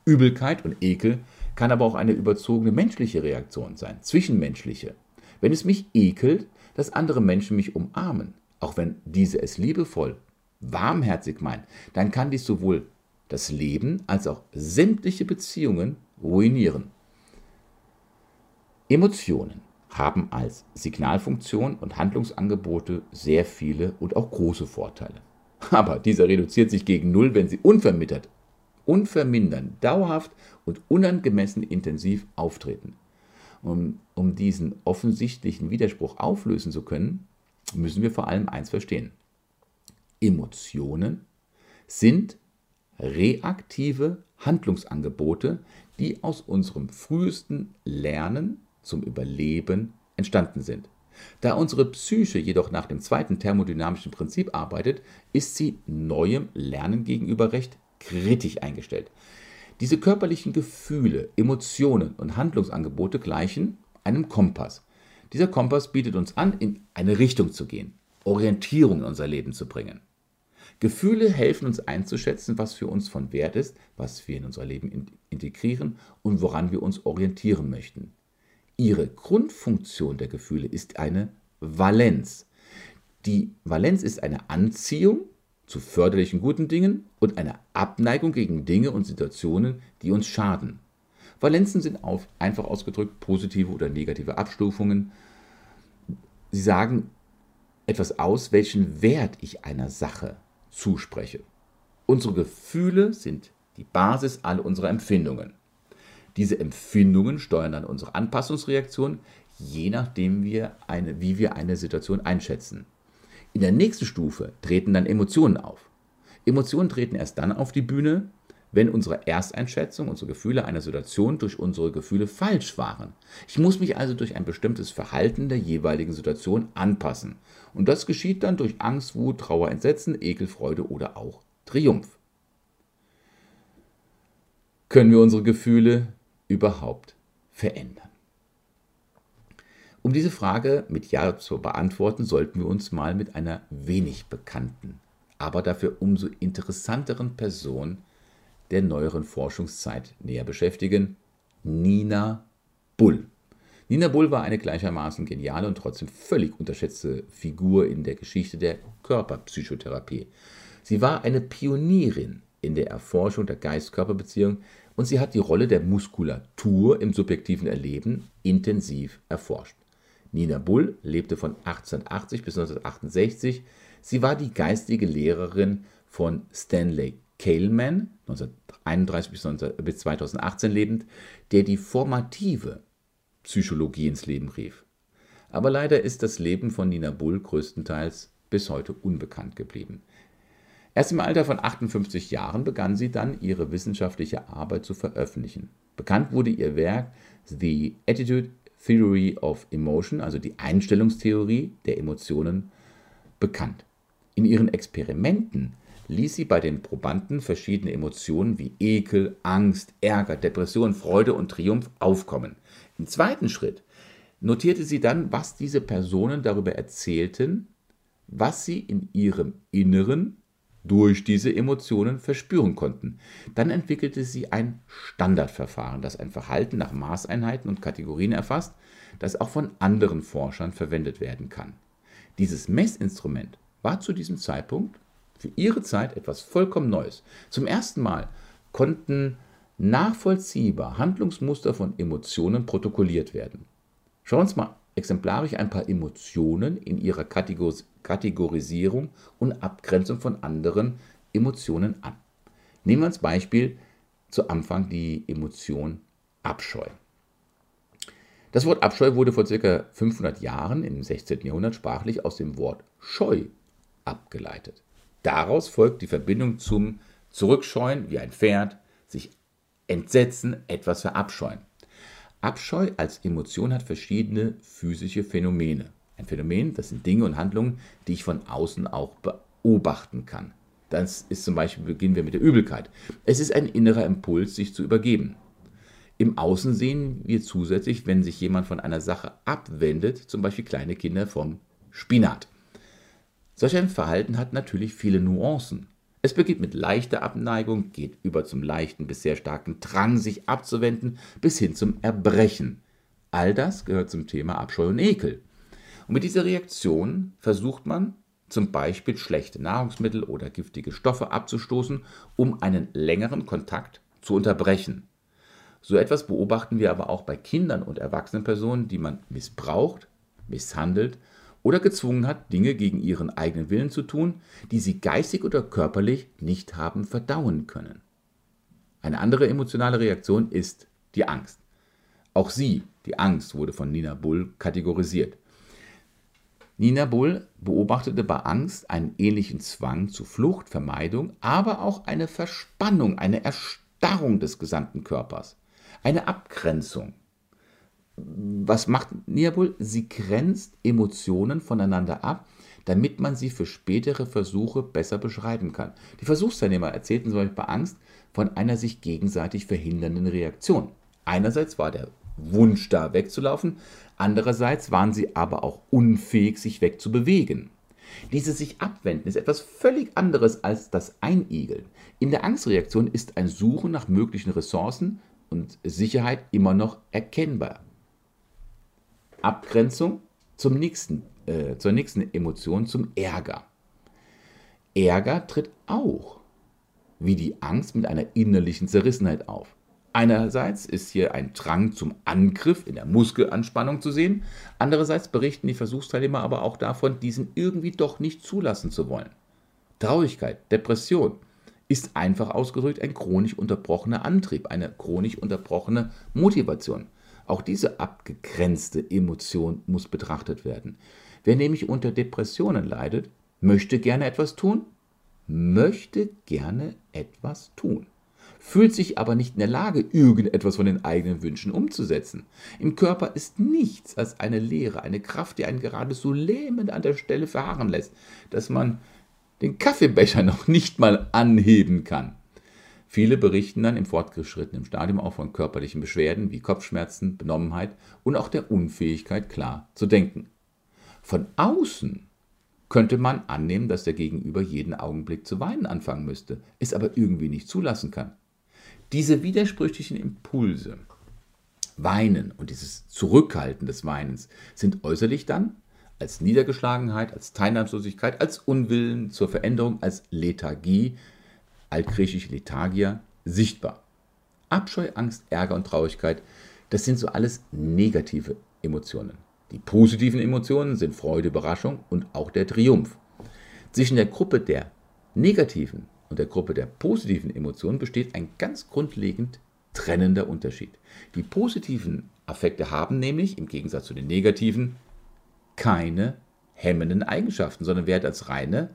Übelkeit und Ekel kann aber auch eine überzogene menschliche Reaktion sein, zwischenmenschliche. Wenn es mich ekelt, dass andere Menschen mich umarmen, auch wenn diese es liebevoll, warmherzig meinen, dann kann dies sowohl das Leben als auch sämtliche Beziehungen ruinieren. Emotionen haben als Signalfunktion und Handlungsangebote sehr viele und auch große Vorteile. Aber dieser reduziert sich gegen Null, wenn sie unvermittert, unvermindern, dauerhaft und unangemessen intensiv auftreten. Um, um diesen offensichtlichen Widerspruch auflösen zu können, müssen wir vor allem eins verstehen. Emotionen sind reaktive Handlungsangebote, die aus unserem frühesten Lernen zum Überleben entstanden sind. Da unsere Psyche jedoch nach dem zweiten thermodynamischen Prinzip arbeitet, ist sie neuem Lernen gegenüber recht kritisch eingestellt. Diese körperlichen Gefühle, Emotionen und Handlungsangebote gleichen einem Kompass. Dieser Kompass bietet uns an, in eine Richtung zu gehen, Orientierung in unser Leben zu bringen. Gefühle helfen uns einzuschätzen, was für uns von Wert ist, was wir in unser Leben integrieren und woran wir uns orientieren möchten. Ihre Grundfunktion der Gefühle ist eine Valenz. Die Valenz ist eine Anziehung zu förderlichen guten Dingen und eine Abneigung gegen Dinge und Situationen, die uns schaden. Valenzen sind auf, einfach ausgedrückt positive oder negative Abstufungen. Sie sagen etwas aus, welchen Wert ich einer Sache zuspreche. Unsere Gefühle sind die Basis all unserer Empfindungen. Diese Empfindungen steuern dann unsere Anpassungsreaktion, je nachdem wir eine, wie wir eine Situation einschätzen. In der nächsten Stufe treten dann Emotionen auf. Emotionen treten erst dann auf die Bühne, wenn unsere Ersteinschätzung, unsere Gefühle einer Situation durch unsere Gefühle falsch waren. Ich muss mich also durch ein bestimmtes Verhalten der jeweiligen Situation anpassen. Und das geschieht dann durch Angst, Wut, Trauer, Entsetzen, Ekel, Freude oder auch Triumph. Können wir unsere Gefühle überhaupt verändern? Um diese Frage mit Ja zu beantworten, sollten wir uns mal mit einer wenig bekannten, aber dafür umso interessanteren Person der neueren Forschungszeit näher beschäftigen, Nina Bull. Nina Bull war eine gleichermaßen geniale und trotzdem völlig unterschätzte Figur in der Geschichte der Körperpsychotherapie. Sie war eine Pionierin in der Erforschung der Geist-Körper-Beziehung und sie hat die Rolle der Muskulatur im subjektiven Erleben intensiv erforscht. Nina Bull lebte von 1880 bis 1968. Sie war die geistige Lehrerin von Stanley Kaleman, 1931 bis, 19, bis 2018 lebend, der die formative Psychologie ins Leben rief. Aber leider ist das Leben von Nina Bull größtenteils bis heute unbekannt geblieben. Erst im Alter von 58 Jahren begann sie dann ihre wissenschaftliche Arbeit zu veröffentlichen. Bekannt wurde ihr Werk The Attitude Theory of Emotion, also die Einstellungstheorie der Emotionen, bekannt. In ihren Experimenten ließ sie bei den Probanden verschiedene Emotionen wie Ekel, Angst, Ärger, Depression, Freude und Triumph aufkommen. Im zweiten Schritt notierte sie dann, was diese Personen darüber erzählten, was sie in ihrem Inneren durch diese Emotionen verspüren konnten. Dann entwickelte sie ein Standardverfahren, das ein Verhalten nach Maßeinheiten und Kategorien erfasst, das auch von anderen Forschern verwendet werden kann. Dieses Messinstrument war zu diesem Zeitpunkt für ihre Zeit etwas vollkommen Neues. Zum ersten Mal konnten nachvollziehbar Handlungsmuster von Emotionen protokolliert werden. Schauen wir uns mal exemplarisch ein paar Emotionen in ihrer Kategorisierung und Abgrenzung von anderen Emotionen an. Nehmen wir als Beispiel zu Anfang die Emotion Abscheu. Das Wort Abscheu wurde vor ca. 500 Jahren im 16. Jahrhundert sprachlich aus dem Wort Scheu abgeleitet. Daraus folgt die Verbindung zum Zurückscheuen wie ein Pferd, sich entsetzen, etwas verabscheuen. Abscheu als Emotion hat verschiedene physische Phänomene. Ein Phänomen, das sind Dinge und Handlungen, die ich von außen auch beobachten kann. Das ist zum Beispiel, beginnen wir mit der Übelkeit. Es ist ein innerer Impuls, sich zu übergeben. Im Außen sehen wir zusätzlich, wenn sich jemand von einer Sache abwendet, zum Beispiel kleine Kinder vom Spinat. Solch ein Verhalten hat natürlich viele Nuancen. Es beginnt mit leichter Abneigung, geht über zum leichten bis sehr starken Drang, sich abzuwenden, bis hin zum Erbrechen. All das gehört zum Thema Abscheu und Ekel. Und mit dieser Reaktion versucht man zum Beispiel schlechte Nahrungsmittel oder giftige Stoffe abzustoßen, um einen längeren Kontakt zu unterbrechen. So etwas beobachten wir aber auch bei Kindern und erwachsenen Personen, die man missbraucht, misshandelt oder gezwungen hat, Dinge gegen ihren eigenen Willen zu tun, die sie geistig oder körperlich nicht haben verdauen können. Eine andere emotionale Reaktion ist die Angst. Auch sie, die Angst, wurde von Nina Bull kategorisiert. Nina Bull beobachtete bei Angst einen ähnlichen Zwang zu Flucht, Vermeidung, aber auch eine Verspannung, eine Erstarrung des gesamten Körpers, eine Abgrenzung. Was macht Nina Bull? Sie grenzt Emotionen voneinander ab, damit man sie für spätere Versuche besser beschreiben kann. Die Versuchsteilnehmer erzählten zum Beispiel bei Angst von einer sich gegenseitig verhindernden Reaktion. Einerseits war der Wunsch da wegzulaufen, andererseits waren sie aber auch unfähig, sich wegzubewegen. Dieses sich abwenden ist etwas völlig anderes als das Einigeln. In der Angstreaktion ist ein Suchen nach möglichen Ressourcen und Sicherheit immer noch erkennbar. Abgrenzung zum nächsten, äh, zur nächsten Emotion, zum Ärger. Ärger tritt auch wie die Angst mit einer innerlichen Zerrissenheit auf. Einerseits ist hier ein Drang zum Angriff in der Muskelanspannung zu sehen, andererseits berichten die Versuchsteilnehmer aber auch davon, diesen irgendwie doch nicht zulassen zu wollen. Traurigkeit, Depression ist einfach ausgedrückt ein chronisch unterbrochener Antrieb, eine chronisch unterbrochene Motivation. Auch diese abgegrenzte Emotion muss betrachtet werden. Wer nämlich unter Depressionen leidet, möchte gerne etwas tun, möchte gerne etwas tun fühlt sich aber nicht in der Lage, irgendetwas von den eigenen Wünschen umzusetzen. Im Körper ist nichts als eine Leere, eine Kraft, die einen gerade so lähmend an der Stelle verharren lässt, dass man den Kaffeebecher noch nicht mal anheben kann. Viele berichten dann im fortgeschrittenen Stadium auch von körperlichen Beschwerden wie Kopfschmerzen, Benommenheit und auch der Unfähigkeit, klar zu denken. Von außen könnte man annehmen, dass der Gegenüber jeden Augenblick zu weinen anfangen müsste, es aber irgendwie nicht zulassen kann. Diese widersprüchlichen Impulse, Weinen und dieses Zurückhalten des Weinens sind äußerlich dann als Niedergeschlagenheit, als Teilnahmslosigkeit, als Unwillen zur Veränderung, als Lethargie, altgriechisch Lethargia, sichtbar. Abscheu, Angst, Ärger und Traurigkeit, das sind so alles negative Emotionen. Die positiven Emotionen sind Freude, Überraschung und auch der Triumph. Zwischen der Gruppe der negativen und der Gruppe der positiven Emotionen besteht ein ganz grundlegend trennender Unterschied. Die positiven Affekte haben nämlich im Gegensatz zu den negativen keine hemmenden Eigenschaften, sondern werden als reine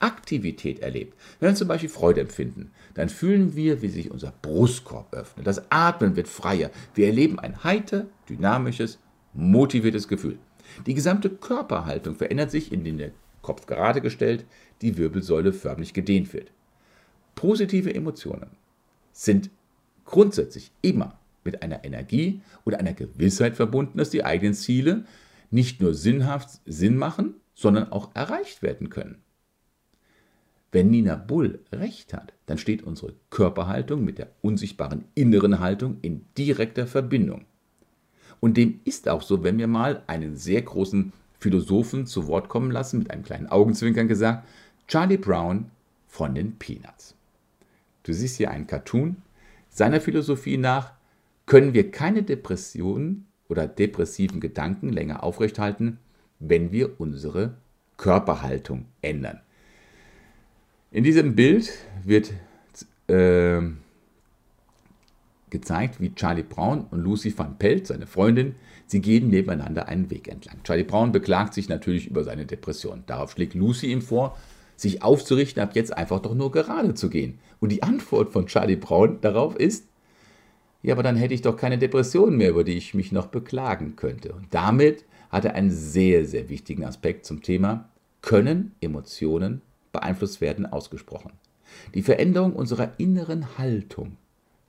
Aktivität erlebt. Wenn wir zum Beispiel Freude empfinden, dann fühlen wir, wie sich unser Brustkorb öffnet. Das Atmen wird freier. Wir erleben ein heiter, dynamisches, motiviertes Gefühl. Die gesamte Körperhaltung verändert sich, indem der Kopf gerade gestellt, die Wirbelsäule förmlich gedehnt wird. Positive Emotionen sind grundsätzlich immer mit einer Energie oder einer Gewissheit verbunden, dass die eigenen Ziele nicht nur sinnhaft Sinn machen, sondern auch erreicht werden können. Wenn Nina Bull recht hat, dann steht unsere Körperhaltung mit der unsichtbaren inneren Haltung in direkter Verbindung. Und dem ist auch so, wenn wir mal einen sehr großen Philosophen zu Wort kommen lassen, mit einem kleinen Augenzwinkern gesagt, Charlie Brown von den Peanuts. Du siehst hier einen Cartoon. Seiner Philosophie nach können wir keine Depressionen oder depressiven Gedanken länger aufrechthalten, wenn wir unsere Körperhaltung ändern. In diesem Bild wird äh, gezeigt, wie Charlie Brown und Lucy van Pelt, seine Freundin, sie gehen nebeneinander einen Weg entlang. Charlie Brown beklagt sich natürlich über seine Depression. Darauf schlägt Lucy ihm vor, sich aufzurichten, ab jetzt einfach doch nur gerade zu gehen. Und die Antwort von Charlie Brown darauf ist, ja, aber dann hätte ich doch keine Depression mehr, über die ich mich noch beklagen könnte. Und damit hat er einen sehr, sehr wichtigen Aspekt zum Thema, können Emotionen beeinflusst werden, ausgesprochen. Die Veränderung unserer inneren Haltung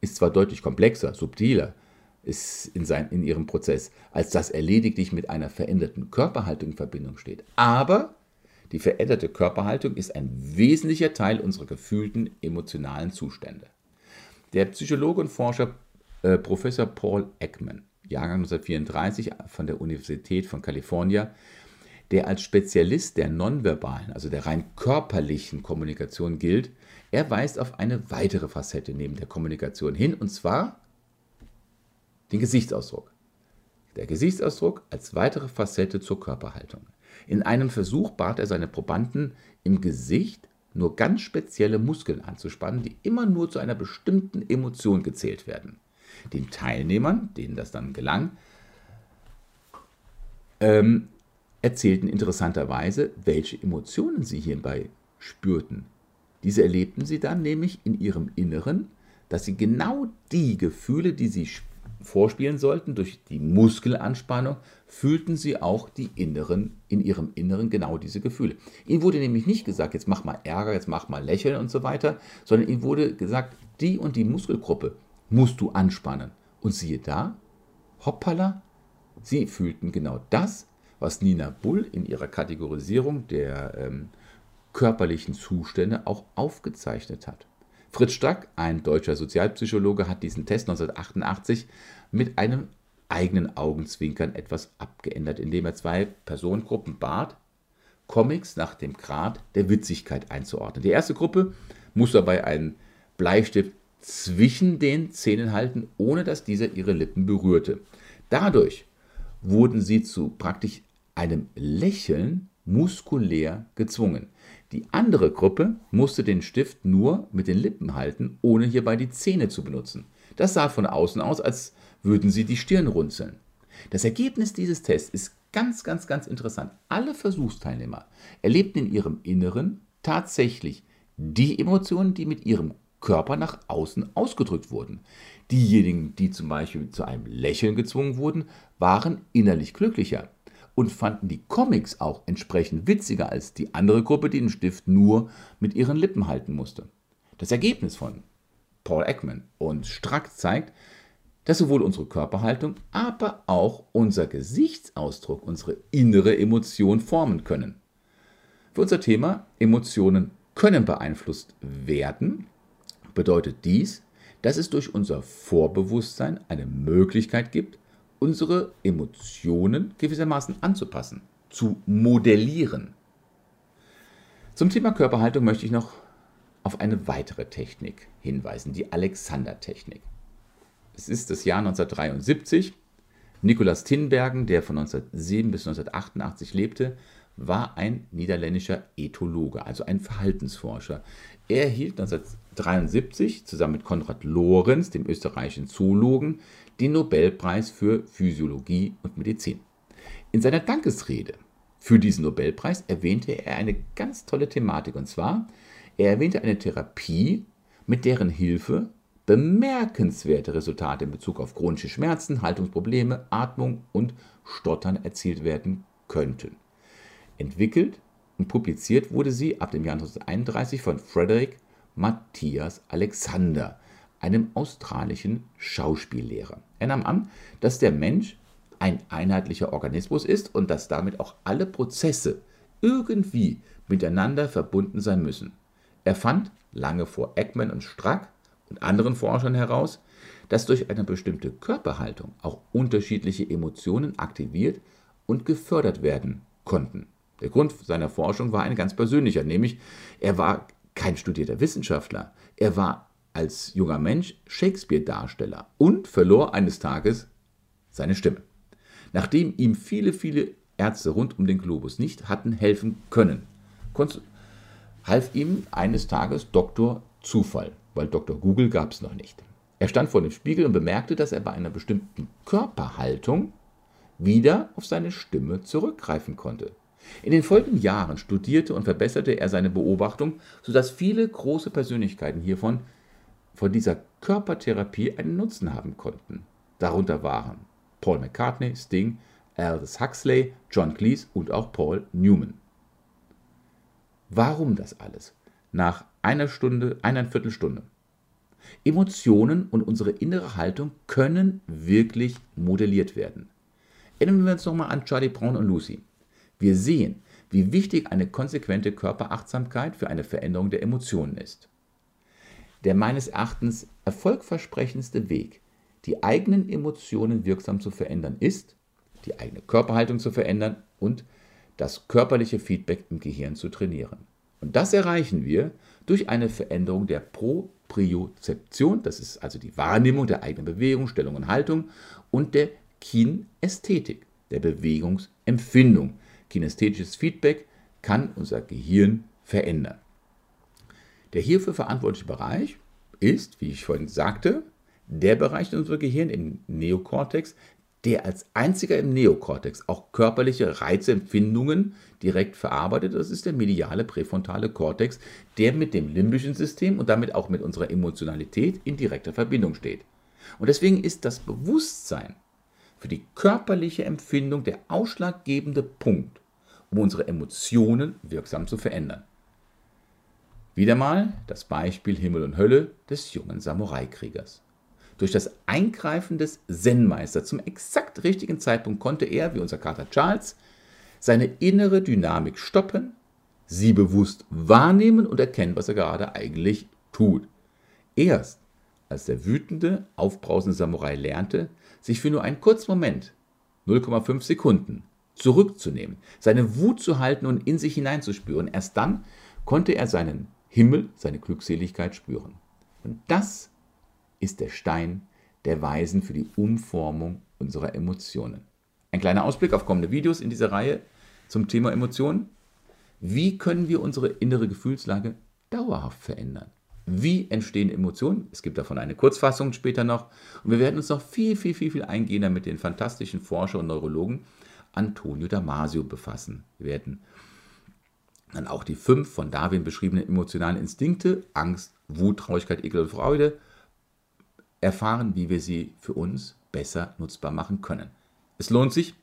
ist zwar deutlich komplexer, subtiler, ist in, sein, in ihrem Prozess, als dass er lediglich mit einer veränderten Körperhaltung in Verbindung steht. Aber die veränderte Körperhaltung ist ein wesentlicher Teil unserer gefühlten emotionalen Zustände. Der Psychologe und Forscher äh, Professor Paul Ekman, Jahrgang 1934 von der Universität von Kalifornien, der als Spezialist der nonverbalen, also der rein körperlichen Kommunikation gilt, er weist auf eine weitere Facette neben der Kommunikation hin, und zwar den Gesichtsausdruck. Der Gesichtsausdruck als weitere Facette zur Körperhaltung. In einem Versuch bat er seine Probanden, im Gesicht nur ganz spezielle Muskeln anzuspannen, die immer nur zu einer bestimmten Emotion gezählt werden. Den Teilnehmern, denen das dann gelang, ähm, erzählten interessanterweise, welche Emotionen sie hierbei spürten. Diese erlebten sie dann nämlich in ihrem Inneren, dass sie genau die Gefühle, die sie vorspielen sollten, durch die Muskelanspannung, fühlten sie auch die inneren, in ihrem Inneren genau diese Gefühle. Ihnen wurde nämlich nicht gesagt, jetzt mach mal Ärger, jetzt mach mal Lächeln und so weiter, sondern ihnen wurde gesagt, die und die Muskelgruppe musst du anspannen. Und siehe da, hoppala, sie fühlten genau das, was Nina Bull in ihrer Kategorisierung der ähm, körperlichen Zustände auch aufgezeichnet hat. Fritz Strack, ein deutscher Sozialpsychologe, hat diesen Test 1988 mit einem eigenen Augenzwinkern etwas abgeändert, indem er zwei Personengruppen bat, Comics nach dem Grad der Witzigkeit einzuordnen. Die erste Gruppe muss dabei einen Bleistift zwischen den Zähnen halten, ohne dass dieser ihre Lippen berührte. Dadurch wurden sie zu praktisch einem Lächeln muskulär gezwungen. Die andere Gruppe musste den Stift nur mit den Lippen halten, ohne hierbei die Zähne zu benutzen. Das sah von außen aus, als würden sie die Stirn runzeln. Das Ergebnis dieses Tests ist ganz, ganz, ganz interessant. Alle Versuchsteilnehmer erlebten in ihrem Inneren tatsächlich die Emotionen, die mit ihrem Körper nach außen ausgedrückt wurden. Diejenigen, die zum Beispiel zu einem Lächeln gezwungen wurden, waren innerlich glücklicher und fanden die Comics auch entsprechend witziger als die andere Gruppe, die den Stift nur mit ihren Lippen halten musste. Das Ergebnis von Paul Ekman und Strack zeigt, dass sowohl unsere Körperhaltung, aber auch unser Gesichtsausdruck unsere innere Emotion formen können. Für unser Thema Emotionen können beeinflusst werden, bedeutet dies, dass es durch unser Vorbewusstsein eine Möglichkeit gibt, unsere Emotionen gewissermaßen anzupassen, zu modellieren. Zum Thema Körperhaltung möchte ich noch auf eine weitere Technik hinweisen, die Alexander-Technik. Es ist das Jahr 1973. Nikolaas Tinbergen, der von 1907 bis 1988 lebte, war ein niederländischer Ethologe, also ein Verhaltensforscher. Er erhielt 1973 zusammen mit Konrad Lorenz, dem österreichischen Zoologen, den Nobelpreis für Physiologie und Medizin. In seiner Dankesrede für diesen Nobelpreis erwähnte er eine ganz tolle Thematik, und zwar, er erwähnte eine Therapie, mit deren Hilfe bemerkenswerte Resultate in Bezug auf chronische Schmerzen, Haltungsprobleme, Atmung und Stottern erzielt werden könnten. Entwickelt und publiziert wurde sie ab dem Jahr 1931 von Frederick Matthias Alexander, einem australischen Schauspiellehrer. Er nahm an, dass der Mensch ein einheitlicher Organismus ist und dass damit auch alle Prozesse irgendwie miteinander verbunden sein müssen. Er fand lange vor Ekman und Strack und anderen Forschern heraus, dass durch eine bestimmte Körperhaltung auch unterschiedliche Emotionen aktiviert und gefördert werden konnten. Der Grund seiner Forschung war ein ganz persönlicher, nämlich er war kein studierter Wissenschaftler, er war als junger Mensch Shakespeare-Darsteller und verlor eines Tages seine Stimme. Nachdem ihm viele, viele Ärzte rund um den Globus nicht hatten helfen können, half ihm eines Tages Dr. Zufall weil Dr. Google gab es noch nicht. Er stand vor dem Spiegel und bemerkte, dass er bei einer bestimmten Körperhaltung wieder auf seine Stimme zurückgreifen konnte. In den folgenden Jahren studierte und verbesserte er seine Beobachtung, sodass viele große Persönlichkeiten hiervon von dieser Körpertherapie einen Nutzen haben konnten. Darunter waren Paul McCartney, Sting, Aldous Huxley, John Cleese und auch Paul Newman. Warum das alles? Nach einer Stunde, eineinviertel Stunde. Emotionen und unsere innere Haltung können wirklich modelliert werden. Erinnern wir uns nochmal an Charlie Brown und Lucy. Wir sehen, wie wichtig eine konsequente Körperachtsamkeit für eine Veränderung der Emotionen ist. Der meines Erachtens erfolgversprechendste Weg, die eigenen Emotionen wirksam zu verändern, ist, die eigene Körperhaltung zu verändern und das körperliche Feedback im Gehirn zu trainieren. Und das erreichen wir durch eine Veränderung der Propriozeption, das ist also die Wahrnehmung der eigenen Bewegung, Stellung und Haltung, und der Kinästhetik, der Bewegungsempfindung. Kinästhetisches Feedback kann unser Gehirn verändern. Der hierfür verantwortliche Bereich ist, wie ich vorhin sagte, der Bereich in unserem Gehirn, im Neokortex, der als einziger im Neokortex auch körperliche Reizempfindungen direkt verarbeitet. Das ist der mediale präfrontale Kortex, der mit dem limbischen System und damit auch mit unserer Emotionalität in direkter Verbindung steht. Und deswegen ist das Bewusstsein für die körperliche Empfindung der ausschlaggebende Punkt, um unsere Emotionen wirksam zu verändern. Wieder mal das Beispiel Himmel und Hölle des jungen Samurai-Kriegers. Durch das Eingreifen des Zen-Meisters zum exakt richtigen Zeitpunkt konnte er, wie unser Kater Charles, seine innere Dynamik stoppen, sie bewusst wahrnehmen und erkennen, was er gerade eigentlich tut. Erst als der wütende, aufbrausende Samurai lernte, sich für nur einen kurzen Moment, 0,5 Sekunden, zurückzunehmen, seine Wut zu halten und in sich hineinzuspüren, erst dann konnte er seinen Himmel, seine Glückseligkeit spüren. Und das ist der Stein der Weisen für die Umformung unserer Emotionen. Ein kleiner Ausblick auf kommende Videos in dieser Reihe zum Thema Emotionen. Wie können wir unsere innere Gefühlslage dauerhaft verändern? Wie entstehen Emotionen? Es gibt davon eine Kurzfassung später noch. Und wir werden uns noch viel, viel, viel, viel eingehender mit den fantastischen Forscher und Neurologen Antonio Damasio befassen. Wir werden dann auch die fünf von Darwin beschriebenen emotionalen Instinkte, Angst, Wut, Traurigkeit, Ekel und Freude, erfahren, wie wir sie für uns besser nutzbar machen können. Es lohnt sich,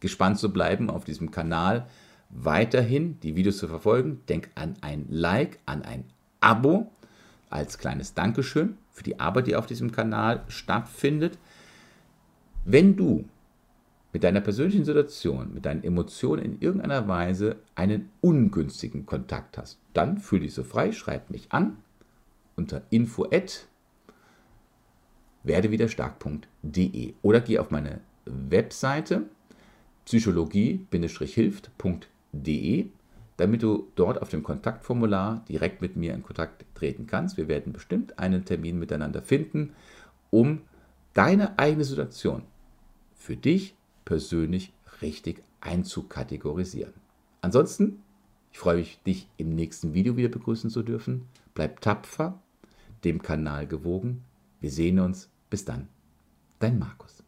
gespannt zu bleiben auf diesem Kanal, weiterhin die Videos zu verfolgen. Denk an ein Like, an ein Abo als kleines Dankeschön für die Arbeit, die auf diesem Kanal stattfindet. Wenn du mit deiner persönlichen Situation, mit deinen Emotionen in irgendeiner Weise einen ungünstigen Kontakt hast, dann fühl dich so frei, schreib mich an unter info@ werdewiderstark.de oder geh auf meine Webseite psychologie-hilft.de, damit du dort auf dem Kontaktformular direkt mit mir in Kontakt treten kannst. Wir werden bestimmt einen Termin miteinander finden, um deine eigene Situation für dich persönlich richtig einzukategorisieren. Ansonsten, ich freue mich, dich im nächsten Video wieder begrüßen zu dürfen. Bleib tapfer, dem Kanal gewogen. Wir sehen uns bis dann, dein Markus.